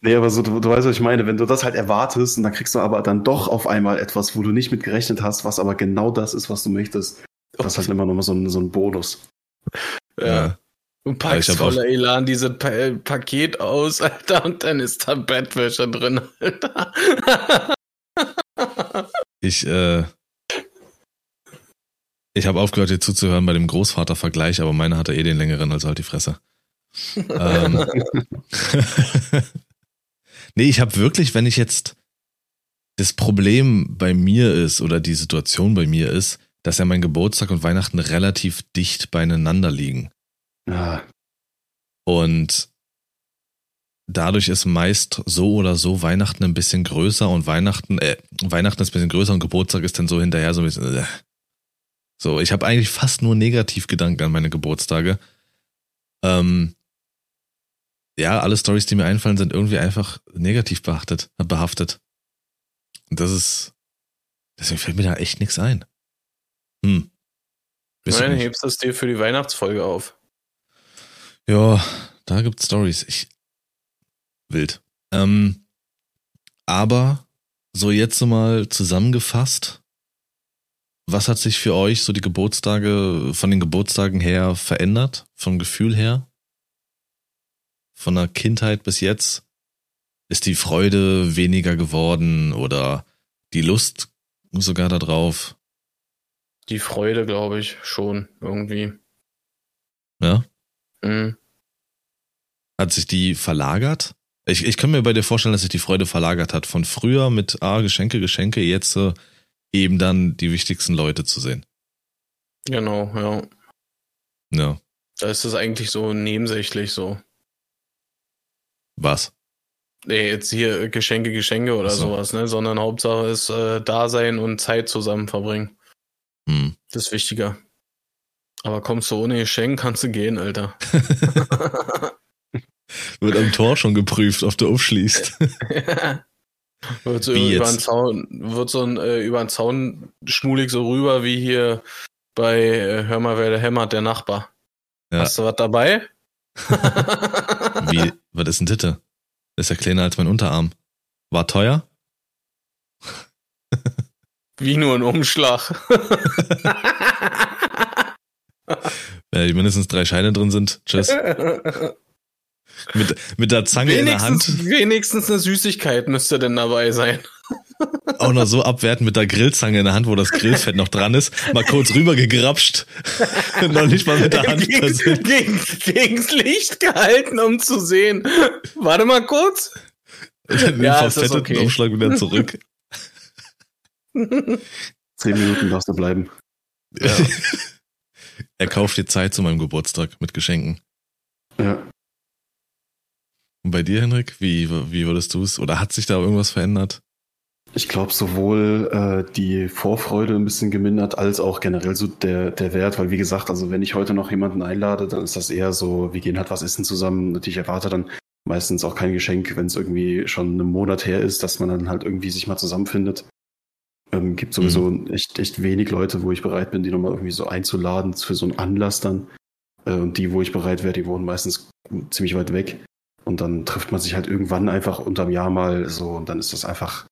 nee, aber so, du, du weißt, was ich meine. Wenn du das halt erwartest und dann kriegst du aber dann doch auf einmal etwas, wo du nicht mit gerechnet hast, was aber genau das ist, was du möchtest. Das ist halt immer nochmal so ein, so ein Bonus. Ja. Du ich packst hab voller Elan dieses pa äh, Paket aus, Alter, und dann ist da Bettwäsche drin, Alter. *laughs* Ich, äh, ich habe aufgehört, dir zuzuhören bei dem Großvater-Vergleich, aber meine hatte eh den längeren, also halt die Fresse. ähm, *laughs* nee, ich habe wirklich, wenn ich jetzt das Problem bei mir ist oder die Situation bei mir ist, dass ja mein Geburtstag und Weihnachten relativ dicht beieinander liegen. Ja, Und dadurch ist meist so oder so Weihnachten ein bisschen größer und Weihnachten, äh, Weihnachten ist ein bisschen größer und Geburtstag ist dann so hinterher so ein bisschen. Äh. So, ich habe eigentlich fast nur Negativgedanken an meine Geburtstage. Ähm, ja, alle Stories, die mir einfallen, sind irgendwie einfach negativ behaftet, behaftet. Und das ist, deswegen fällt mir da echt nichts ein. Hm. Nein, hebst es dir für die Weihnachtsfolge auf. Ja, da gibt's Stories. Ich wild. Ähm, aber so jetzt mal zusammengefasst, was hat sich für euch so die Geburtstage von den Geburtstagen her verändert, vom Gefühl her? Von der Kindheit bis jetzt? Ist die Freude weniger geworden oder die Lust sogar darauf? Die Freude, glaube ich, schon irgendwie. Ja? Mhm. Hat sich die verlagert? Ich, ich kann mir bei dir vorstellen, dass sich die Freude verlagert hat. Von früher mit ah, Geschenke, Geschenke, jetzt äh, eben dann die wichtigsten Leute zu sehen. Genau, ja. Ja. Da ist es eigentlich so nebensächlich so. Was? Nee, jetzt hier Geschenke, Geschenke oder so. sowas, ne? Sondern Hauptsache ist äh, Dasein und Zeit zusammen verbringen. Hm. Das ist wichtiger. Aber kommst du ohne Geschenk, kannst du gehen, Alter. *laughs* *laughs* Wird am Tor schon geprüft, ob du aufschließt. *laughs* wird so Wie über jetzt? den Zaun, wird so ein, äh, über den Zaun schmulig so rüber wie hier bei äh, Hör mal, wer der hämmert, der Nachbar. Ja. Hast du was dabei? Wie, was ist ein Titte? Ist ja kleiner als mein Unterarm. War teuer? Wie nur ein Umschlag. Wenn *laughs* mindestens drei Scheine drin sind. Tschüss. *laughs* Mit, mit der Zange in der Hand. wenigstens, wenigstens eine Süßigkeit müsste denn dabei sein. *laughs* Auch noch so abwerten mit der Grillzange in der Hand, wo das Grillfett noch dran ist. Mal kurz rüber gegrapscht. noch nicht mal mit der Hand gegen, gegen, gegens Licht gehalten, um zu sehen. Warte mal kurz. Den Ja, ist verfetteten okay. Umschlag wieder zurück. *laughs* zehn Minuten darfst du bleiben. Ja. er kauft dir Zeit zu meinem Geburtstag mit Geschenken. Ja. Und bei dir, Henrik, wie, wie würdest du es? Oder hat sich da irgendwas verändert? Ich glaube, sowohl äh, die Vorfreude ein bisschen gemindert, als auch generell so der, der Wert, weil wie gesagt, also wenn ich heute noch jemanden einlade, dann ist das eher so, wir gehen halt was essen zusammen. Natürlich erwarte dann meistens auch kein Geschenk, wenn es irgendwie schon einen Monat her ist, dass man dann halt irgendwie sich mal zusammenfindet. Ähm, gibt sowieso mhm. echt, echt wenig Leute, wo ich bereit bin, die nochmal irgendwie so einzuladen für so einen Anlass dann. Äh, und die, wo ich bereit wäre, die wohnen meistens ziemlich weit weg. Und dann trifft man sich halt irgendwann einfach unterm Jahr mal so und dann ist das einfach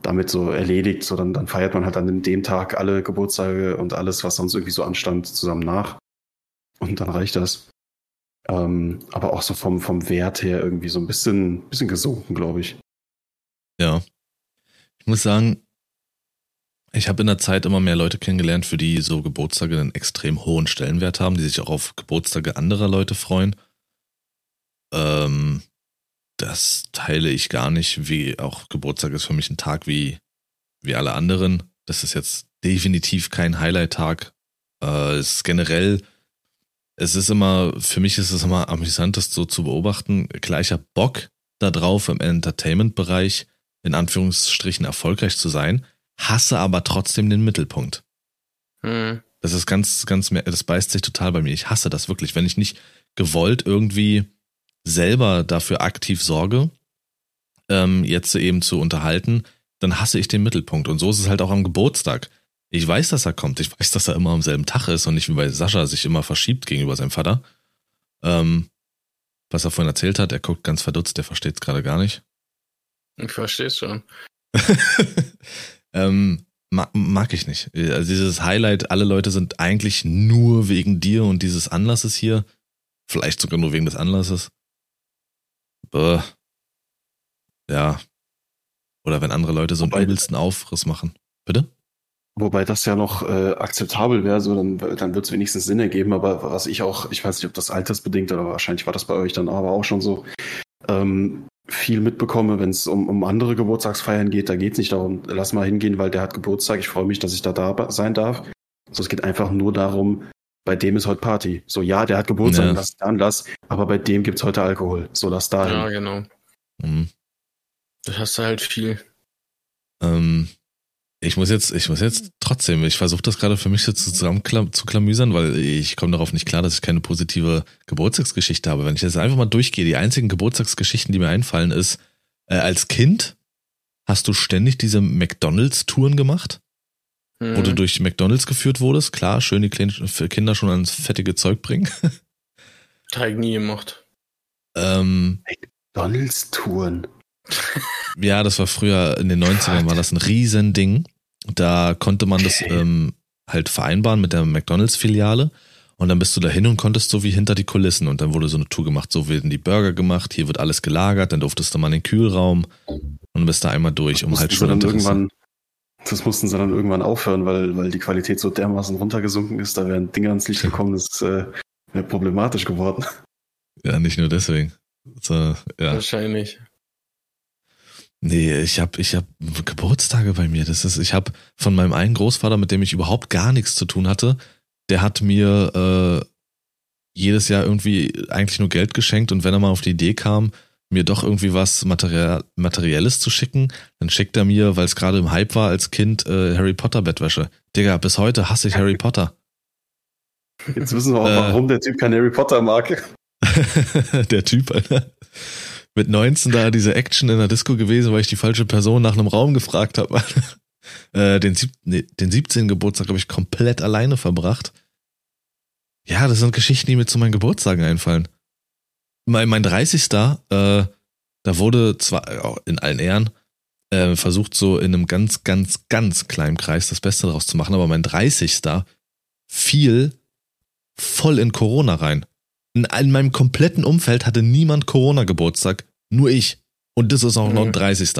damit so erledigt. So, dann, dann feiert man halt an dem Tag alle Geburtstage und alles, was sonst irgendwie so anstand, zusammen nach. Und dann reicht das. Ähm, aber auch so vom, vom Wert her irgendwie so ein bisschen, bisschen gesunken, glaube ich. Ja. Ich muss sagen, ich habe in der Zeit immer mehr Leute kennengelernt, für die so Geburtstage einen extrem hohen Stellenwert haben, die sich auch auf Geburtstage anderer Leute freuen. Ähm, das teile ich gar nicht, wie auch Geburtstag ist für mich ein Tag wie, wie alle anderen. Das ist jetzt definitiv kein Highlight-Tag. Äh, es ist generell, es ist immer, für mich ist es immer amüsantest so zu beobachten. Habe Bock darauf, im Entertainment-Bereich in Anführungsstrichen erfolgreich zu sein, hasse aber trotzdem den Mittelpunkt. Hm. Das ist ganz, ganz, das beißt sich total bei mir. Ich hasse das wirklich, wenn ich nicht gewollt irgendwie selber dafür aktiv sorge, ähm, jetzt eben zu unterhalten, dann hasse ich den Mittelpunkt. Und so ist es halt auch am Geburtstag. Ich weiß, dass er kommt. Ich weiß, dass er immer am selben Tag ist und nicht wie bei Sascha sich immer verschiebt gegenüber seinem Vater. Ähm, was er vorhin erzählt hat, er guckt ganz verdutzt, der versteht es gerade gar nicht. Ich verstehe es schon. *laughs* ähm, mag, mag ich nicht. Also dieses Highlight, alle Leute sind eigentlich nur wegen dir und dieses Anlasses hier. Vielleicht sogar nur wegen des Anlasses äh, ja. Oder wenn andere Leute so einen Wobei, übelsten Aufriss machen. Bitte? Wobei das ja noch äh, akzeptabel wäre, so dann, dann wird es wenigstens Sinn ergeben. Aber was ich auch, ich weiß nicht, ob das altersbedingt oder wahrscheinlich war das bei euch dann aber auch schon so, ähm, viel mitbekomme, wenn es um, um andere Geburtstagsfeiern geht. Da geht es nicht darum, lass mal hingehen, weil der hat Geburtstag. Ich freue mich, dass ich da, da sein darf. So, es geht einfach nur darum, bei dem ist heute Party. So, ja, der hat Geburtstag, ja. lass da Anlass, aber bei dem gibt's heute Alkohol. So, lass da Ja, genau. Mhm. Das hast du halt viel. Ähm, ich muss jetzt, ich muss jetzt trotzdem, ich versuche das gerade für mich so zusammen zu klamüsern, weil ich komme darauf nicht klar, dass ich keine positive Geburtstagsgeschichte habe. Wenn ich jetzt einfach mal durchgehe, die einzigen Geburtstagsgeschichten, die mir einfallen, ist, äh, als Kind hast du ständig diese McDonalds-Touren gemacht? Mhm. Wo du mhm. durch McDonalds geführt wurdest, klar, schön die Kinder schon ans fettige Zeug bringen. Teig nie gemacht. Ähm, McDonalds-Touren. ja, das war früher in den 90ern war das ein Riesending. Da konnte man okay. das ähm, halt vereinbaren mit der McDonalds-Filiale. Und dann bist du dahin und konntest so wie hinter die Kulissen. Und dann wurde so eine Tour gemacht. So werden die Burger gemacht, hier wird alles gelagert, dann durftest du mal in den Kühlraum und bist da einmal durch, um halt schon dann irgendwann das mussten sie dann irgendwann aufhören, weil, weil die Qualität so dermaßen runtergesunken ist. Da wären Dinge ans Licht *laughs* gekommen, das äh, wäre problematisch geworden. Ja, nicht nur deswegen. So, ja. Wahrscheinlich. Nee, ich habe ich hab Geburtstage bei mir. Das ist, ich habe von meinem einen Großvater, mit dem ich überhaupt gar nichts zu tun hatte, der hat mir äh, jedes Jahr irgendwie eigentlich nur Geld geschenkt und wenn er mal auf die Idee kam, mir doch irgendwie was Material, Materielles zu schicken, dann schickt er mir, weil es gerade im Hype war als Kind, äh, Harry Potter Bettwäsche. Digga, bis heute hasse ich Harry Potter. Jetzt wissen wir auch, äh, warum der Typ kein Harry Potter mag. *laughs* der Typ, Alter. Mit 19 da diese Action in der Disco gewesen, weil ich die falsche Person nach einem Raum gefragt habe. *laughs* äh, den, sieb nee, den 17. Geburtstag habe ich komplett alleine verbracht. Ja, das sind Geschichten, die mir zu meinen Geburtstagen einfallen mein, mein 30. Äh, da wurde zwar in allen Ehren äh, versucht, so in einem ganz, ganz, ganz kleinen Kreis das Beste daraus zu machen, aber mein 30. fiel voll in Corona rein. In, in meinem kompletten Umfeld hatte niemand Corona-Geburtstag, nur ich. Und das ist auch mhm. noch ein 30.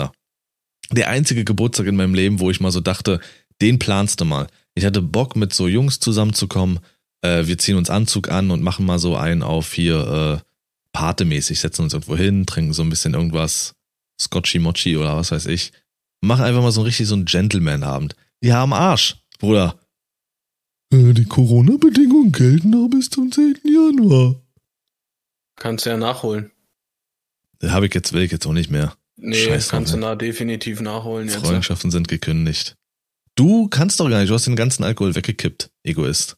Der einzige Geburtstag in meinem Leben, wo ich mal so dachte, den planst du mal. Ich hatte Bock, mit so Jungs zusammenzukommen. Äh, wir ziehen uns Anzug an und machen mal so einen auf hier, äh, Pate-mäßig, setzen uns irgendwo hin, trinken so ein bisschen irgendwas, Scotchy Mochi oder was weiß ich. Machen einfach mal so richtig so ein Gentleman-Abend. Ja, am Arsch, Bruder. Äh, die Corona-Bedingungen gelten noch bis zum 10. Januar. Kannst du ja nachholen. Habe ich jetzt, will ich jetzt auch nicht mehr. Nee, Scheiß kannst du da definitiv nachholen jetzt. Freundschaften sind gekündigt. Du kannst doch gar nicht, du hast den ganzen Alkohol weggekippt, Egoist.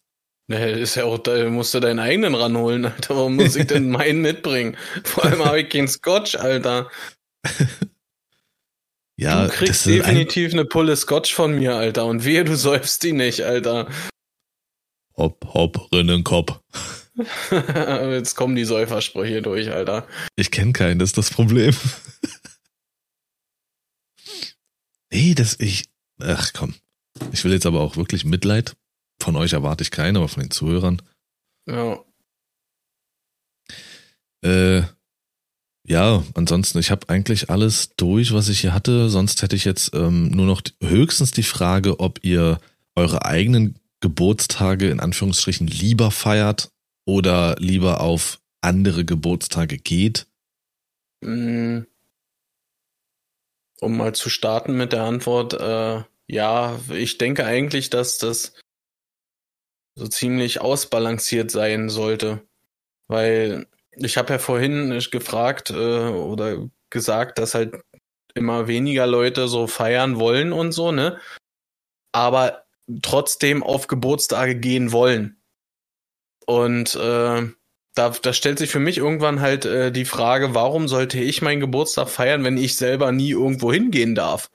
Nee, ist ja auch, da musst du deinen eigenen ranholen, Alter. Warum muss ich denn *laughs* meinen mitbringen? Vor allem habe ich keinen Scotch, Alter. *laughs* Ja, du kriegst ist ein, definitiv eine Pulle Scotch von mir, Alter. Und wehe, du *laughs* säufst die nicht, Alter. Hopp, hopp, Rinnenkopf. *laughs* Jetzt kommen die Säufersprüche durch, Alter. Ich kenne keinen, das ist das Problem. nee, das ich. Ach komm. Ich will jetzt aber auch wirklich Mitleid. Von euch erwarte ich keinen, aber von den Zuhörern. Ja. Äh, ja, ansonsten, ich habe eigentlich alles durch, was ich hier hatte. Sonst hätte ich jetzt ähm, nur noch höchstens die Frage, ob ihr eure eigenen Geburtstage in Anführungsstrichen lieber feiert oder lieber auf andere Geburtstage geht. Mm. Um mal zu starten mit der Antwort, äh, ja, ich denke eigentlich, dass das so ziemlich ausbalanciert sein sollte. Weil ich habe ja vorhin gefragt äh, oder gesagt, dass halt immer weniger Leute so feiern wollen und so, ne? Aber trotzdem auf Geburtstage gehen wollen. Und äh, da, da stellt sich für mich irgendwann halt äh, die Frage, warum sollte ich meinen Geburtstag feiern, wenn ich selber nie irgendwo hingehen darf?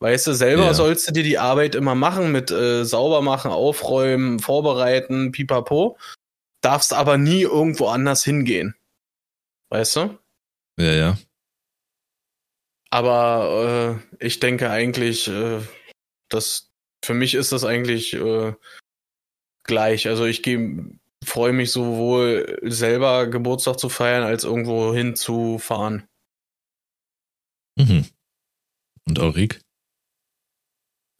Weißt du, selber Ja. sollst du dir die Arbeit immer machen mit äh, sauber machen, aufräumen, vorbereiten, pipapo. Darfst aber nie irgendwo anders hingehen. Weißt du? Ja, ja. Aber äh, ich denke eigentlich, äh, dass für mich ist das eigentlich äh, gleich. Also ich gehe, freue mich sowohl selber Geburtstag zu feiern, als irgendwo hinzufahren. Mhm. Und Ulrike?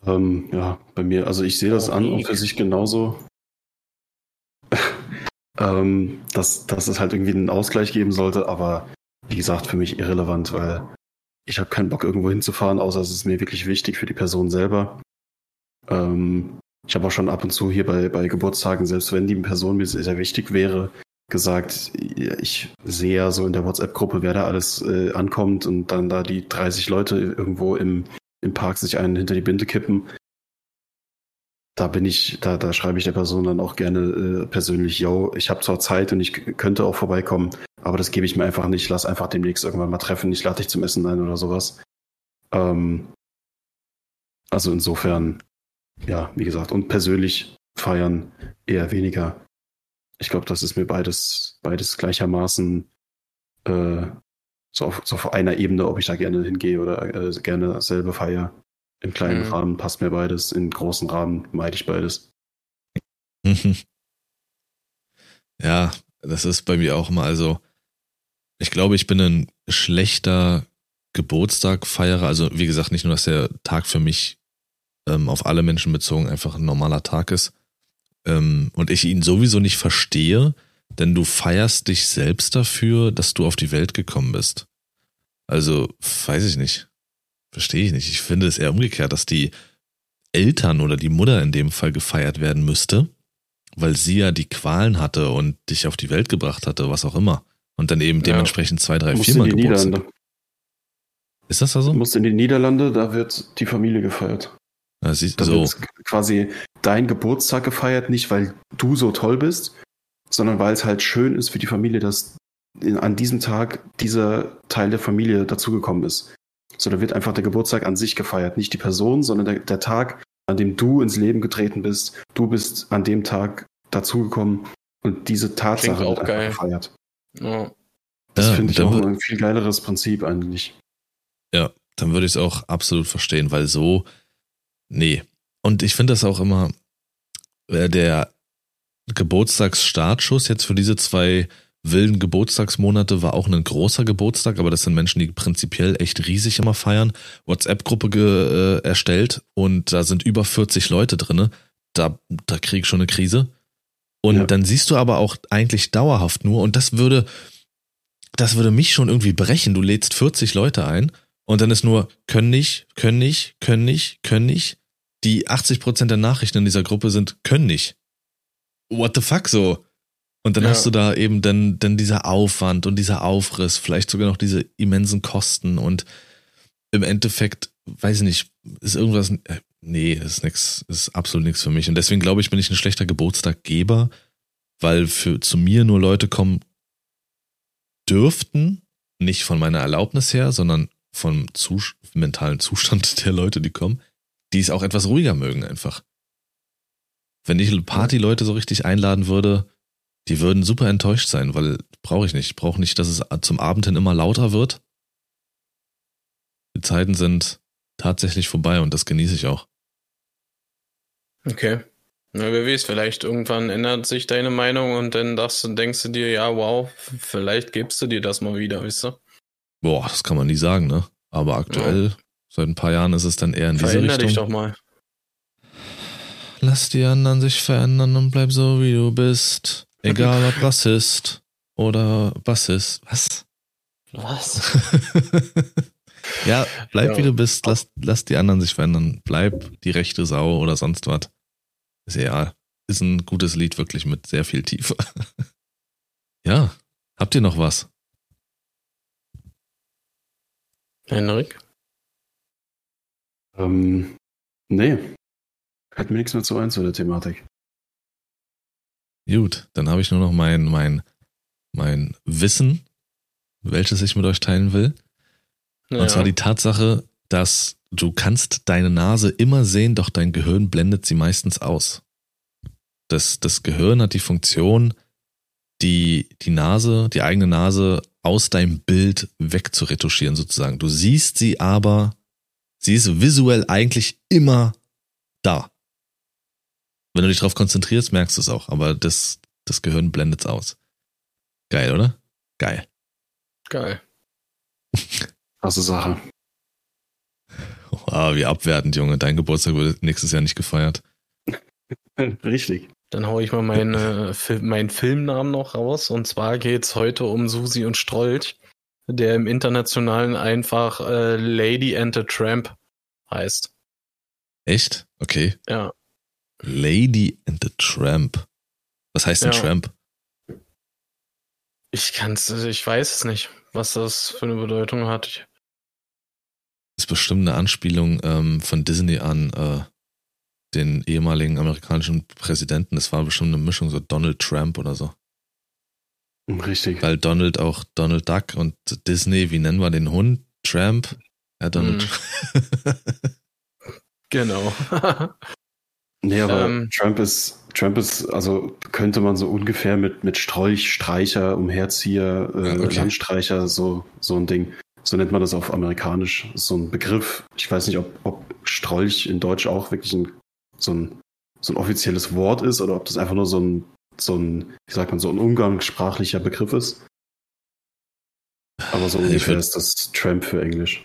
Ähm, ja, bei mir, also ich sehe das an und für sich genauso. *laughs* ähm, dass, dass es halt irgendwie einen Ausgleich geben sollte, aber wie gesagt, für mich irrelevant, weil ich habe keinen Bock, irgendwo hinzufahren, außer es ist mir wirklich wichtig für die Person selber. Ähm, ich habe auch schon ab und zu hier bei, bei Geburtstagen, selbst wenn die Person mir sehr wichtig wäre, gesagt, ich sehe ja so in der WhatsApp-Gruppe, wer da alles äh, ankommt und dann da die 30 Leute irgendwo im, im Park sich einen hinter die Binde kippen. Da bin ich, da, da schreibe ich der Person dann auch gerne äh, persönlich, yo, ich habe zwar Zeit und ich könnte auch vorbeikommen, aber das gebe ich mir einfach nicht. Lass einfach demnächst irgendwann mal treffen. Ich lade dich zum Essen ein oder sowas. Ähm, also insofern, ja, wie gesagt, und persönlich feiern eher weniger. Ich glaube, das ist mir beides, beides gleichermaßen äh, so, auf, so auf einer Ebene, ob ich da gerne hingehe oder äh, gerne selber feiere. Im kleinen Mhm. Rahmen passt mir beides, im großen Rahmen meide ich beides. *laughs* Ja, das ist bei mir auch immer, also ich glaube, ich bin ein schlechter Geburtstagfeierer. Also wie gesagt, nicht nur, dass der Tag für mich ähm, auf alle Menschen bezogen einfach ein normaler Tag ist ähm, und ich ihn sowieso nicht verstehe, denn du feierst dich selbst dafür, dass du auf die Welt gekommen bist. Also weiß ich nicht. Verstehe ich nicht. Ich finde es eher umgekehrt, dass die Eltern oder die Mutter in dem Fall gefeiert werden müsste, weil sie ja die Qualen hatte und dich auf die Welt gebracht hatte, was auch immer. Und dann eben Ja. dementsprechend zwei, drei, Du musst in viermal die Geburtstag. Niederlande. Ist das da Du musst in die Niederlande, da wird die Familie gefeiert. Ja, siehst, Da so. wird quasi dein Geburtstag gefeiert, nicht weil du so toll bist, sondern weil es halt schön ist für die Familie, dass in, an diesem Tag dieser Teil der Familie dazugekommen ist. So, da wird einfach der Geburtstag an sich gefeiert, nicht die Person, sondern der, der Tag, an dem du ins Leben getreten bist. Du bist an dem Tag dazugekommen und diese Tatsache auch wird einfach geil. gefeiert. Ja. Das Ja, finde ich auch ein viel geileres Prinzip eigentlich. Ja, dann würde ich es auch absolut verstehen, weil so, nee. Und ich finde das auch immer, äh, der Geburtstagsstartschuss jetzt für diese zwei wilden Geburtstagsmonate war auch ein großer Geburtstag, aber das sind Menschen, die prinzipiell echt riesig immer feiern. WhatsApp-Gruppe äh, erstellt und da sind über 40 Leute drinne. Da, da krieg ich schon eine Krise. Und Ja. dann siehst du aber auch eigentlich dauerhaft nur, und das würde, das würde mich schon irgendwie brechen. Du lädst 40 Leute ein und dann ist nur, können nicht, können nicht, können nicht, können nicht. Die 80% der Nachrichten in dieser Gruppe sind, können nicht. What the fuck so? Und dann Ja. hast du da eben dann, dann dieser Aufwand und dieser Aufriss, vielleicht sogar noch diese immensen Kosten und im Endeffekt, weiß ich nicht, ist irgendwas, äh, nee, ist nix, ist absolut nichts für mich. Und deswegen glaube ich, bin ich ein schlechter Geburtstaggeber, weil für, zu mir nur Leute kommen dürften, nicht von meiner Erlaubnis her, sondern vom Zus mentalen Zustand der Leute, die kommen, die es auch etwas ruhiger mögen einfach. Wenn ich Partyleute so richtig einladen würde, die würden super enttäuscht sein, weil brauche ich nicht. Ich brauche nicht, dass es zum Abend hin immer lauter wird. Die Zeiten sind tatsächlich vorbei und das genieße ich auch. Okay. Na, wer weiß, vielleicht irgendwann ändert sich deine Meinung und dann du- denkst du dir, ja, wow, vielleicht gibst du dir das mal wieder, weißt du? Boah, das kann man nie sagen, ne? Aber aktuell, seit ein paar Jahren ist es dann eher in diese Veränder Richtung. dich doch mal. Lass die anderen sich verändern und bleib so, wie du bist. Egal ob *laughs* Rassist oder Bassist. Was? Was? *laughs* ja, bleib Ja. wie du bist. Lass, lass die anderen sich verändern. Bleib die rechte Sau oder sonst was. Ist egal. Ist ein gutes Lied, wirklich mit sehr viel Tiefe. *laughs* ja. Habt ihr noch was? Henrik? Ähm, nee. Fällt mir nichts mehr zu ein zu der Thematik. Gut, dann habe ich nur noch mein, mein, mein Wissen, welches ich mit euch teilen will. Und zwar die Tatsache, dass du kannst deine Nase immer sehen, doch dein Gehirn blendet sie meistens aus. Das, das Gehirn hat die Funktion, die, die Nase, die eigene Nase aus deinem Bild wegzuretuschieren sozusagen. Du siehst sie aber, sie ist visuell eigentlich immer da. Wenn du dich darauf konzentrierst, merkst du es auch, aber das, das Gehirn blendet es aus. Geil, oder? Geil. Geil. *laughs* Krasse Sache. Ah, wie abwertend, Junge. Dein Geburtstag wird nächstes Jahr nicht gefeiert. *laughs* Richtig. Dann hau ich mal meinen, äh, Fil meinen Filmnamen noch raus. Und zwar geht's heute um Susi und Strolch, der im Internationalen einfach äh, Lady and the Tramp heißt. Echt? Okay. Ja. Lady and the Tramp. Was heißt denn Ja. Tramp? Ich kann's, ich weiß es nicht, was das für eine Bedeutung hat. Ist bestimmt eine Anspielung ähm, von Disney an äh, den ehemaligen amerikanischen Präsidenten. Das war bestimmt eine Mischung, so Donald Trump oder so. Richtig. Weil Donald auch Donald Duck und Disney, wie nennen wir den Hund? Tramp? Ja, Donald. *laughs* Genau. *laughs* Nee, aber Ähm. Trump ist, Trump ist, also könnte man so ungefähr mit, mit Strolch, Streicher, Umherzieher, äh, okay. Landstreicher, so, so ein Ding. So nennt man das auf amerikanisch. So ein Begriff. Ich weiß nicht, ob, ob Strolch in Deutsch auch wirklich ein, so ein, so ein offizielles Wort ist oder ob das einfach nur so ein, so ein, wie sagt man, so ein umgangssprachlicher Begriff ist. Aber so ungefähr ist das Tramp für Englisch.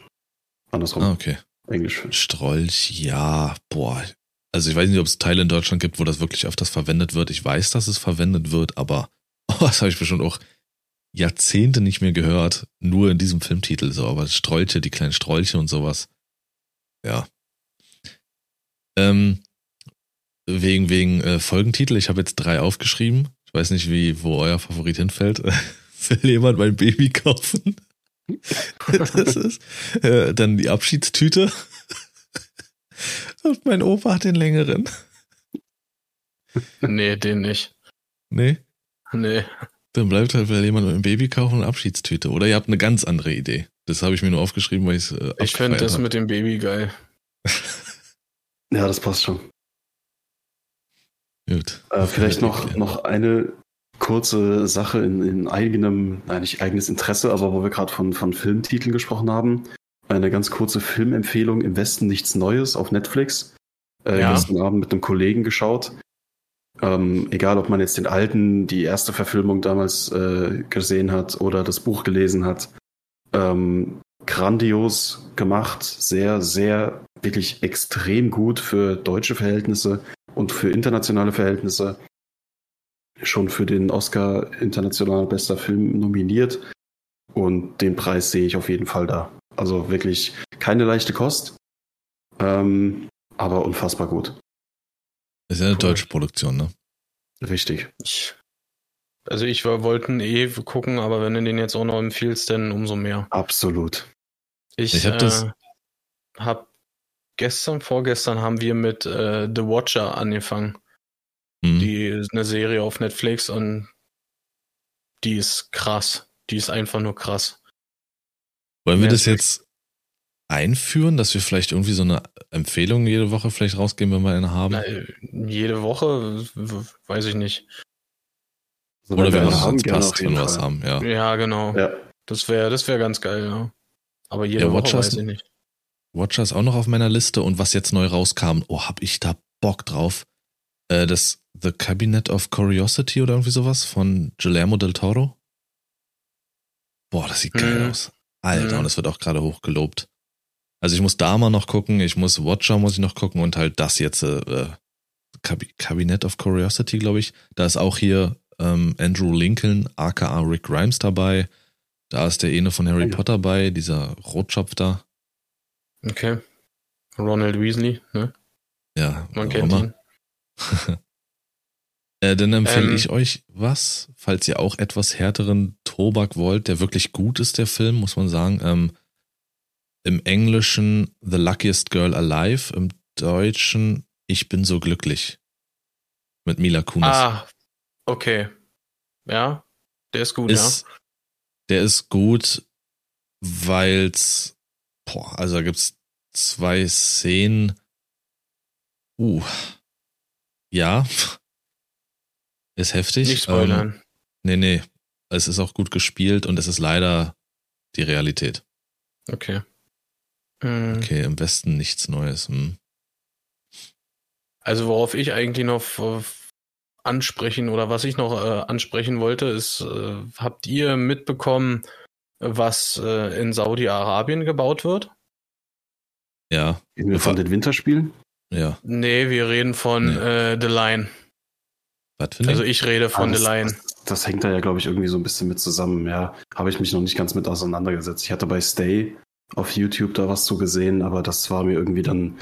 Andersrum. ah, okay. Englisch für. Strolch, ja, boah. Also ich weiß nicht, ob es Teile in Deutschland gibt, wo das wirklich öfters verwendet wird. Ich weiß, dass es verwendet wird, aber *laughs* oh, das habe ich bestimmt auch Jahrzehnte nicht mehr gehört. Nur in diesem Filmtitel so. Aber Strolche, die kleinen Strolche und sowas. Ja. Ähm, wegen wegen äh, Folgentitel. Ich habe jetzt drei aufgeschrieben. Ich weiß nicht, wie wo euer Favorit hinfällt. *laughs* Will jemand mein Baby kaufen? *laughs* das ist äh, dann die Abschiedstüte. Und mein Opa hat den längeren. nee, den nicht. Nee, Nee. dann bleibt halt will jemand ein Baby kaufen und Abschiedstüte. Oder ihr habt eine ganz andere Idee. Das habe ich mir nur aufgeschrieben, weil äh, Ich finde abgefeiert das hab. mit dem Baby geil. *laughs* Ja, das passt schon. Gut. Äh, vielleicht noch, noch eine kurze Sache in, in eigenem, nein, nicht eigenes Interesse, aber wo wir gerade von, von Filmtiteln gesprochen haben. Eine ganz kurze Filmempfehlung im Westen nichts Neues auf Netflix. Äh, Ja. Gestern Abend mit einem Kollegen geschaut. Ähm, egal, ob man jetzt den alten, die erste Verfilmung damals äh, gesehen hat oder das Buch gelesen hat. Ähm, grandios gemacht, sehr, sehr, wirklich extrem gut für deutsche Verhältnisse und für internationale Verhältnisse schon für den Oscar international bester Film nominiert und den Preis sehe ich auf jeden Fall da. Also wirklich keine leichte Kost, ähm, aber unfassbar gut. Das ist ja eine Cool. deutsche Produktion, ne? Richtig. Ich Also ich wollte eh gucken, aber wenn du den jetzt auch noch empfiehlst, dann umso mehr. Absolut. Ich, ich habe äh, das. Hab gestern, vorgestern haben wir mit äh, The Watcher angefangen. Mhm. Die ist eine Serie auf Netflix und die ist krass. Die ist einfach nur krass. Wollen wir das jetzt einführen, dass wir vielleicht irgendwie so eine Empfehlung jede Woche vielleicht rausgeben, wenn wir eine haben? Na, jede Woche, weiß ich nicht. So, Oder wenn es uns passt, wenn wir was haben, ja. Ja, genau. Ja. Das wäre das wär ganz geil, ja. Aber jede ja, Woche weiß ich nicht. Watcher ist auch noch auf meiner Liste und was jetzt neu rauskam, oh, hab ich da Bock drauf. Äh, das The Cabinet of Curiosity oder irgendwie sowas von Guillermo del Toro. Boah, das sieht geil mhm. aus. Alter, mhm. und es wird auch gerade hochgelobt. Also ich muss da mal noch gucken, ich muss Watcher muss ich noch gucken und halt das jetzt, äh, Cabinet of Curiosity, glaube ich. Da ist auch hier ähm, Andrew Lincoln, aka Rick Grimes dabei. Da ist der eine von Harry Potter bei, dieser Rotschopf da. Okay. Ronald Weasley, ne? Ja, man kennt ihn. *laughs* äh, dann empfehle ähm, ich euch was, falls ihr auch etwas härteren Tobak wollt, der wirklich gut ist, der Film, muss man sagen. Ähm, Im Englischen The Luckiest Girl Alive, im Deutschen Ich bin so glücklich. Mit Mila Kunis. Ah, okay. Ja, der ist gut, ist, ja. Der ist gut, weil's, boah, also da gibt's zwei Szenen. Uh, ja, ist heftig. Nicht spoilern. Ähm, nee, nee, es ist auch gut gespielt und es ist leider die Realität. Okay. Mhm. Okay, im Westen nichts Neues. Hm. Also worauf ich eigentlich noch ansprechen oder was ich noch äh, ansprechen wollte, ist, äh, habt ihr mitbekommen, was äh, in Saudi-Arabien gebaut wird? Ja. Reden wir von den Winterspielen? Ja. Nee, wir reden von nee. äh, The Line. Was für Also ich rede von ah, das, The Line. Das, das, hängt da ja, glaube ich, irgendwie so ein bisschen mit zusammen. Ja, habe ich mich noch nicht ganz mit auseinandergesetzt. Ich hatte bei Stay auf YouTube da was zu gesehen, aber das war mir irgendwie dann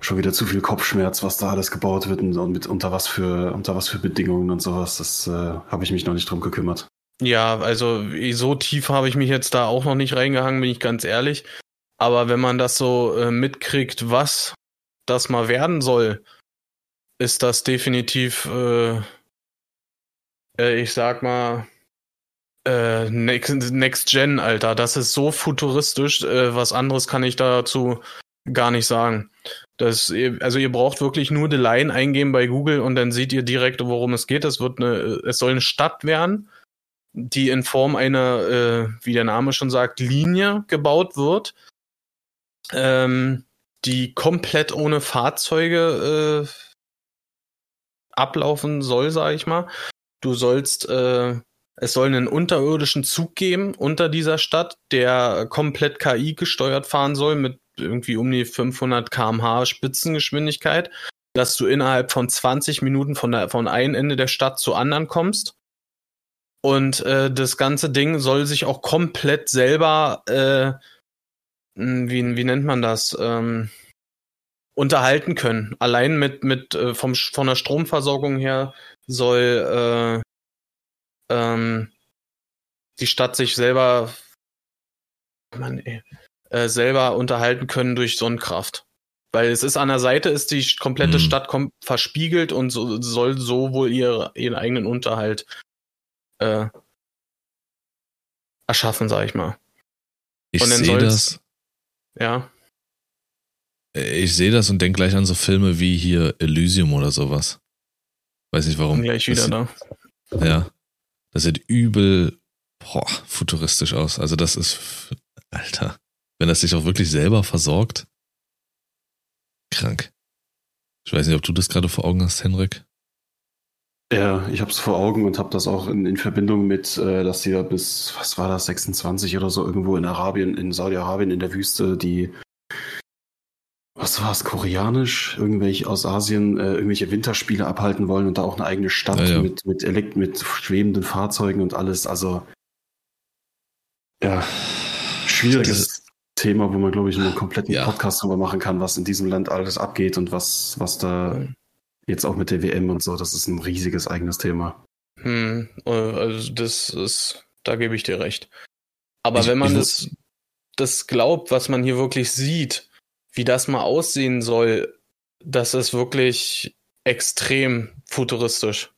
schon wieder zu viel Kopfschmerz, was da alles gebaut wird und mit unter was für unter was für Bedingungen und sowas. Das äh, habe ich mich noch nicht drum gekümmert. Ja, also so tief habe ich mich jetzt da auch noch nicht reingehangen, bin ich ganz ehrlich. Aber wenn man das so äh, mitkriegt, was das mal werden soll, ist das definitiv, äh, äh, ich sag mal, äh, Next, Next Gen, Alter. Das ist so futuristisch. Äh, was anderes kann ich dazu gar nicht sagen. Das, also ihr braucht wirklich nur The Line eingeben bei Google und dann seht ihr direkt, worum es geht. Es wird eine, es soll eine Stadt werden, die in Form einer, äh, wie der Name schon sagt, Linie gebaut wird, ähm, die komplett ohne Fahrzeuge äh, ablaufen soll, sage ich mal. Du sollst, äh, es soll einen unterirdischen Zug geben unter dieser Stadt, der komplett KI gesteuert fahren soll mit irgendwie um die 500 kmh Spitzengeschwindigkeit, dass du innerhalb von 20 Minuten von, der, von einem Ende der Stadt zu anderen kommst. Und äh, das ganze Ding soll sich auch komplett selber, äh, hm, wie, wie nennt man das, ähm, unterhalten können. Allein mit, mit äh, vom, von der Stromversorgung her soll äh, ähm, die Stadt sich selber Mann, ey, äh, selber unterhalten können durch Sonnenkraft. Weil es ist an der Seite, ist die komplette mhm. Stadt kom verspiegelt und so, soll so wohl ihr, ihren eigenen Unterhalt äh, erschaffen, sag ich mal. Ich sehe das. Ja. Ich sehe das und denke gleich an so Filme wie hier Elysium oder sowas. Weiß nicht warum. Gleich wieder das, da. Ja. Das sieht übel boah, futuristisch aus. Also das ist, Alter. Wenn das sich auch wirklich selber versorgt. Krank. Ich weiß nicht, ob du das gerade vor Augen hast, Henrik. Ja, ich habe es vor Augen und habe das auch in, in Verbindung mit, äh, dass sie ja bis, was war das, 26 oder so irgendwo in Arabien, in Saudi-Arabien in der Wüste, die, was war es, koreanisch, irgendwelche aus Asien, äh, irgendwelche Winterspiele abhalten wollen und da auch eine eigene Stadt ja, ja. mit mit, Elekt mit schwebenden Fahrzeugen und alles. Also ja, schwieriges Thema, wo man, glaube ich, einen kompletten ja. Podcast drüber machen kann, was in diesem Land alles abgeht und was, was da jetzt auch mit der WM und so, das ist ein riesiges eigenes Thema. Hm. Äh, also das ist, da gebe ich dir recht. Aber Ich- wenn man das, das glaubt, was man hier wirklich sieht, wie das mal aussehen soll, das ist wirklich extrem futuristisch.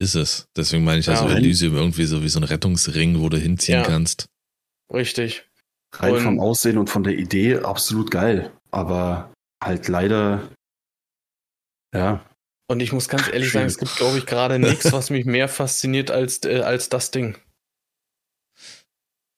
Ist es. Deswegen meine ich Ja, also wenn- Elysium irgendwie so wie so ein Rettungsring, wo du hinziehen Ja. kannst. Richtig. Rein Und- vom Aussehen und von der Idee absolut geil. Aber halt leider, ja, Und ich muss ganz ehrlich sagen, es gibt, glaube ich, gerade nichts, was *laughs* mich mehr fasziniert als, äh, als das Ding.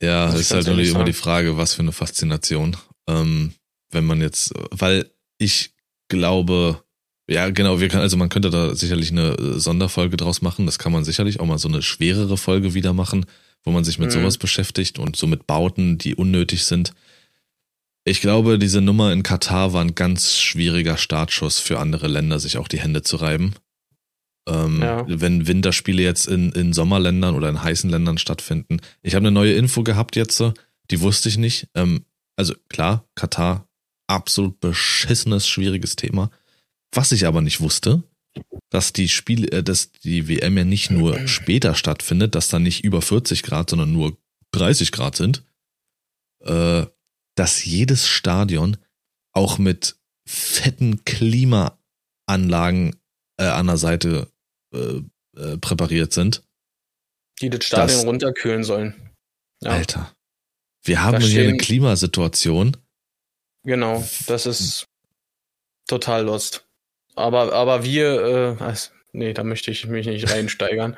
Ja, ist halt nur die, immer die. Frage, was für eine Faszination. Ähm, wenn man jetzt, weil ich glaube, ja, genau, wir können, also man könnte da sicherlich eine äh, Sonderfolge draus machen. Das kann man sicherlich auch mal so eine schwerere Folge wieder machen, wo man sich mit Mhm. sowas beschäftigt und so mit Bauten, die unnötig sind. Ich glaube, diese Nummer in Katar war ein ganz schwieriger Startschuss für andere Länder, sich auch die Hände zu reiben. Ähm, Ja. Wenn Winterspiele jetzt in, in Sommerländern oder in heißen Ländern stattfinden. Ich habe eine neue Info gehabt jetzt, die wusste ich nicht. Ähm, also klar, Katar, absolut beschissenes, schwieriges Thema. Was ich aber nicht wusste, dass die Spiele, äh, dass die WM ja nicht nur *clears throat* später stattfindet, dass da nicht über 40 Grad, sondern nur 30 Grad sind, äh, dass jedes Stadion auch mit fetten Klimaanlagen äh, an der Seite äh, äh, präpariert sind. Die das Stadion Das- runterkühlen sollen. Ja, Alter. Wir haben Da hier eine stehen- Klimasituation. genau. Das ist total lost. Aber, aber wir, äh, also, nee, da möchte ich mich nicht reinsteigern.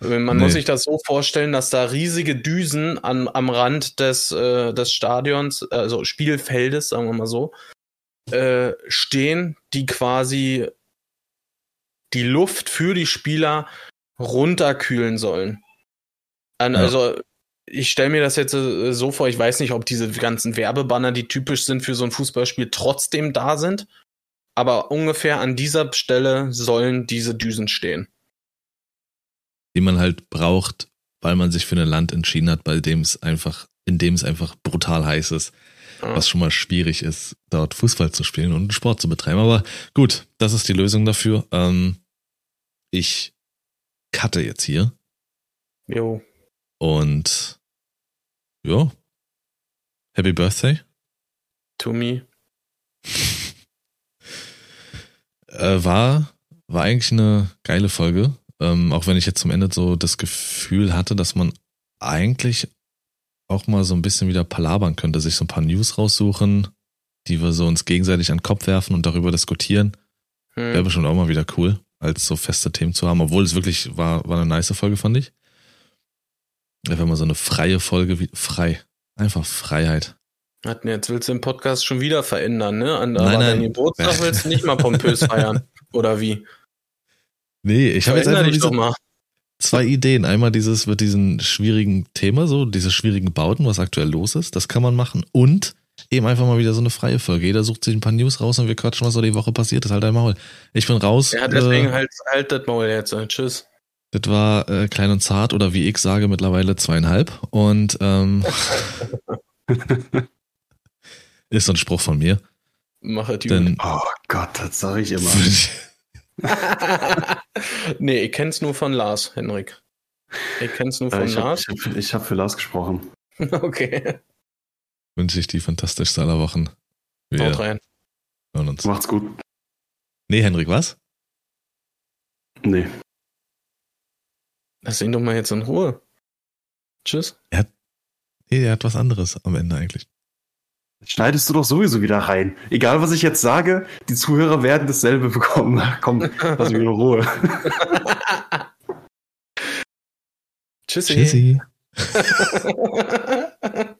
Man Nee. muss sich das so vorstellen, dass da riesige Düsen an, am Rand des, äh, des Stadions, also Spielfeldes, sagen wir mal so, äh, stehen, die quasi die Luft für die Spieler runterkühlen sollen. An, Ja. Also ich stelle mir das jetzt äh, so vor, ich weiß nicht, ob diese ganzen Werbebanner, die typisch sind für so ein Fußballspiel, trotzdem da sind. Aber ungefähr an dieser Stelle sollen diese Düsen stehen. Die man halt braucht, weil man sich für ein Land entschieden hat, bei dem es einfach, in dem es einfach brutal heiß ist, was schon mal schwierig ist, dort Fußball zu spielen und Sport zu betreiben. Aber gut, das ist die Lösung dafür. Ähm, ich cutte jetzt hier Jo. und ja, Happy Birthday. To me. *laughs* Äh, war, war eigentlich eine geile Folge. Ähm, auch wenn ich jetzt zum Ende so das Gefühl hatte, dass man eigentlich auch mal so ein bisschen wieder palabern könnte, sich so ein paar News raussuchen, die wir so uns gegenseitig an den Kopf werfen und darüber diskutieren. Wäre Hm. bestimmt auch mal wieder cool, als so feste Themen zu haben, obwohl es wirklich war, war eine nice Folge, fand ich. Wenn man so eine freie Folge, wie, frei, einfach Freiheit. Jetzt willst du den Podcast schon wieder verändern, ne? An, Nein, aber nein. deinen Geburtstag willst du nicht mal *laughs* pompös feiern. Oder wie? Nee, ich habe jetzt einfach diese, zwei Ideen. Einmal dieses mit diesem schwierigen Thema, so diese schwierigen Bauten, was aktuell los ist, das kann man machen. Und eben einfach mal wieder so eine freie Folge. Jeder sucht sich ein paar News raus und wir quatschen, was so die Woche passiert ist. Halt dein Maul. Ich bin raus. Ja, deswegen äh, halt, halt das Maul jetzt. äh, Tschüss. Das war äh, klein und zart oder wie ich sage mittlerweile zweieinhalb. Und ähm, *laughs* ist so ein Spruch von mir. Mach es Denn oh Gott, das sage ich immer. *laughs* *laughs* nee, ich kenn's nur von Lars, Henrik. Ich kenn's nur Äh, von ich habe Lars. ich hab, ich hab für Lars gesprochen. *laughs* okay. wünsche ich die fantastischste aller Wochen. Wir Haut rein. hören uns. Macht's gut. Nee, Henrik, was? Nee. Lass ihn doch mal jetzt in Ruhe. Tschüss. Nee, er hat was anderes am Ende eigentlich. Schneidest du doch sowieso wieder rein. Egal, was ich jetzt sage, die Zuhörer werden dasselbe *laughs* bekommen. Komm, lass mich in Ruhe. *laughs* Tschüssi. Tschüssi. *laughs*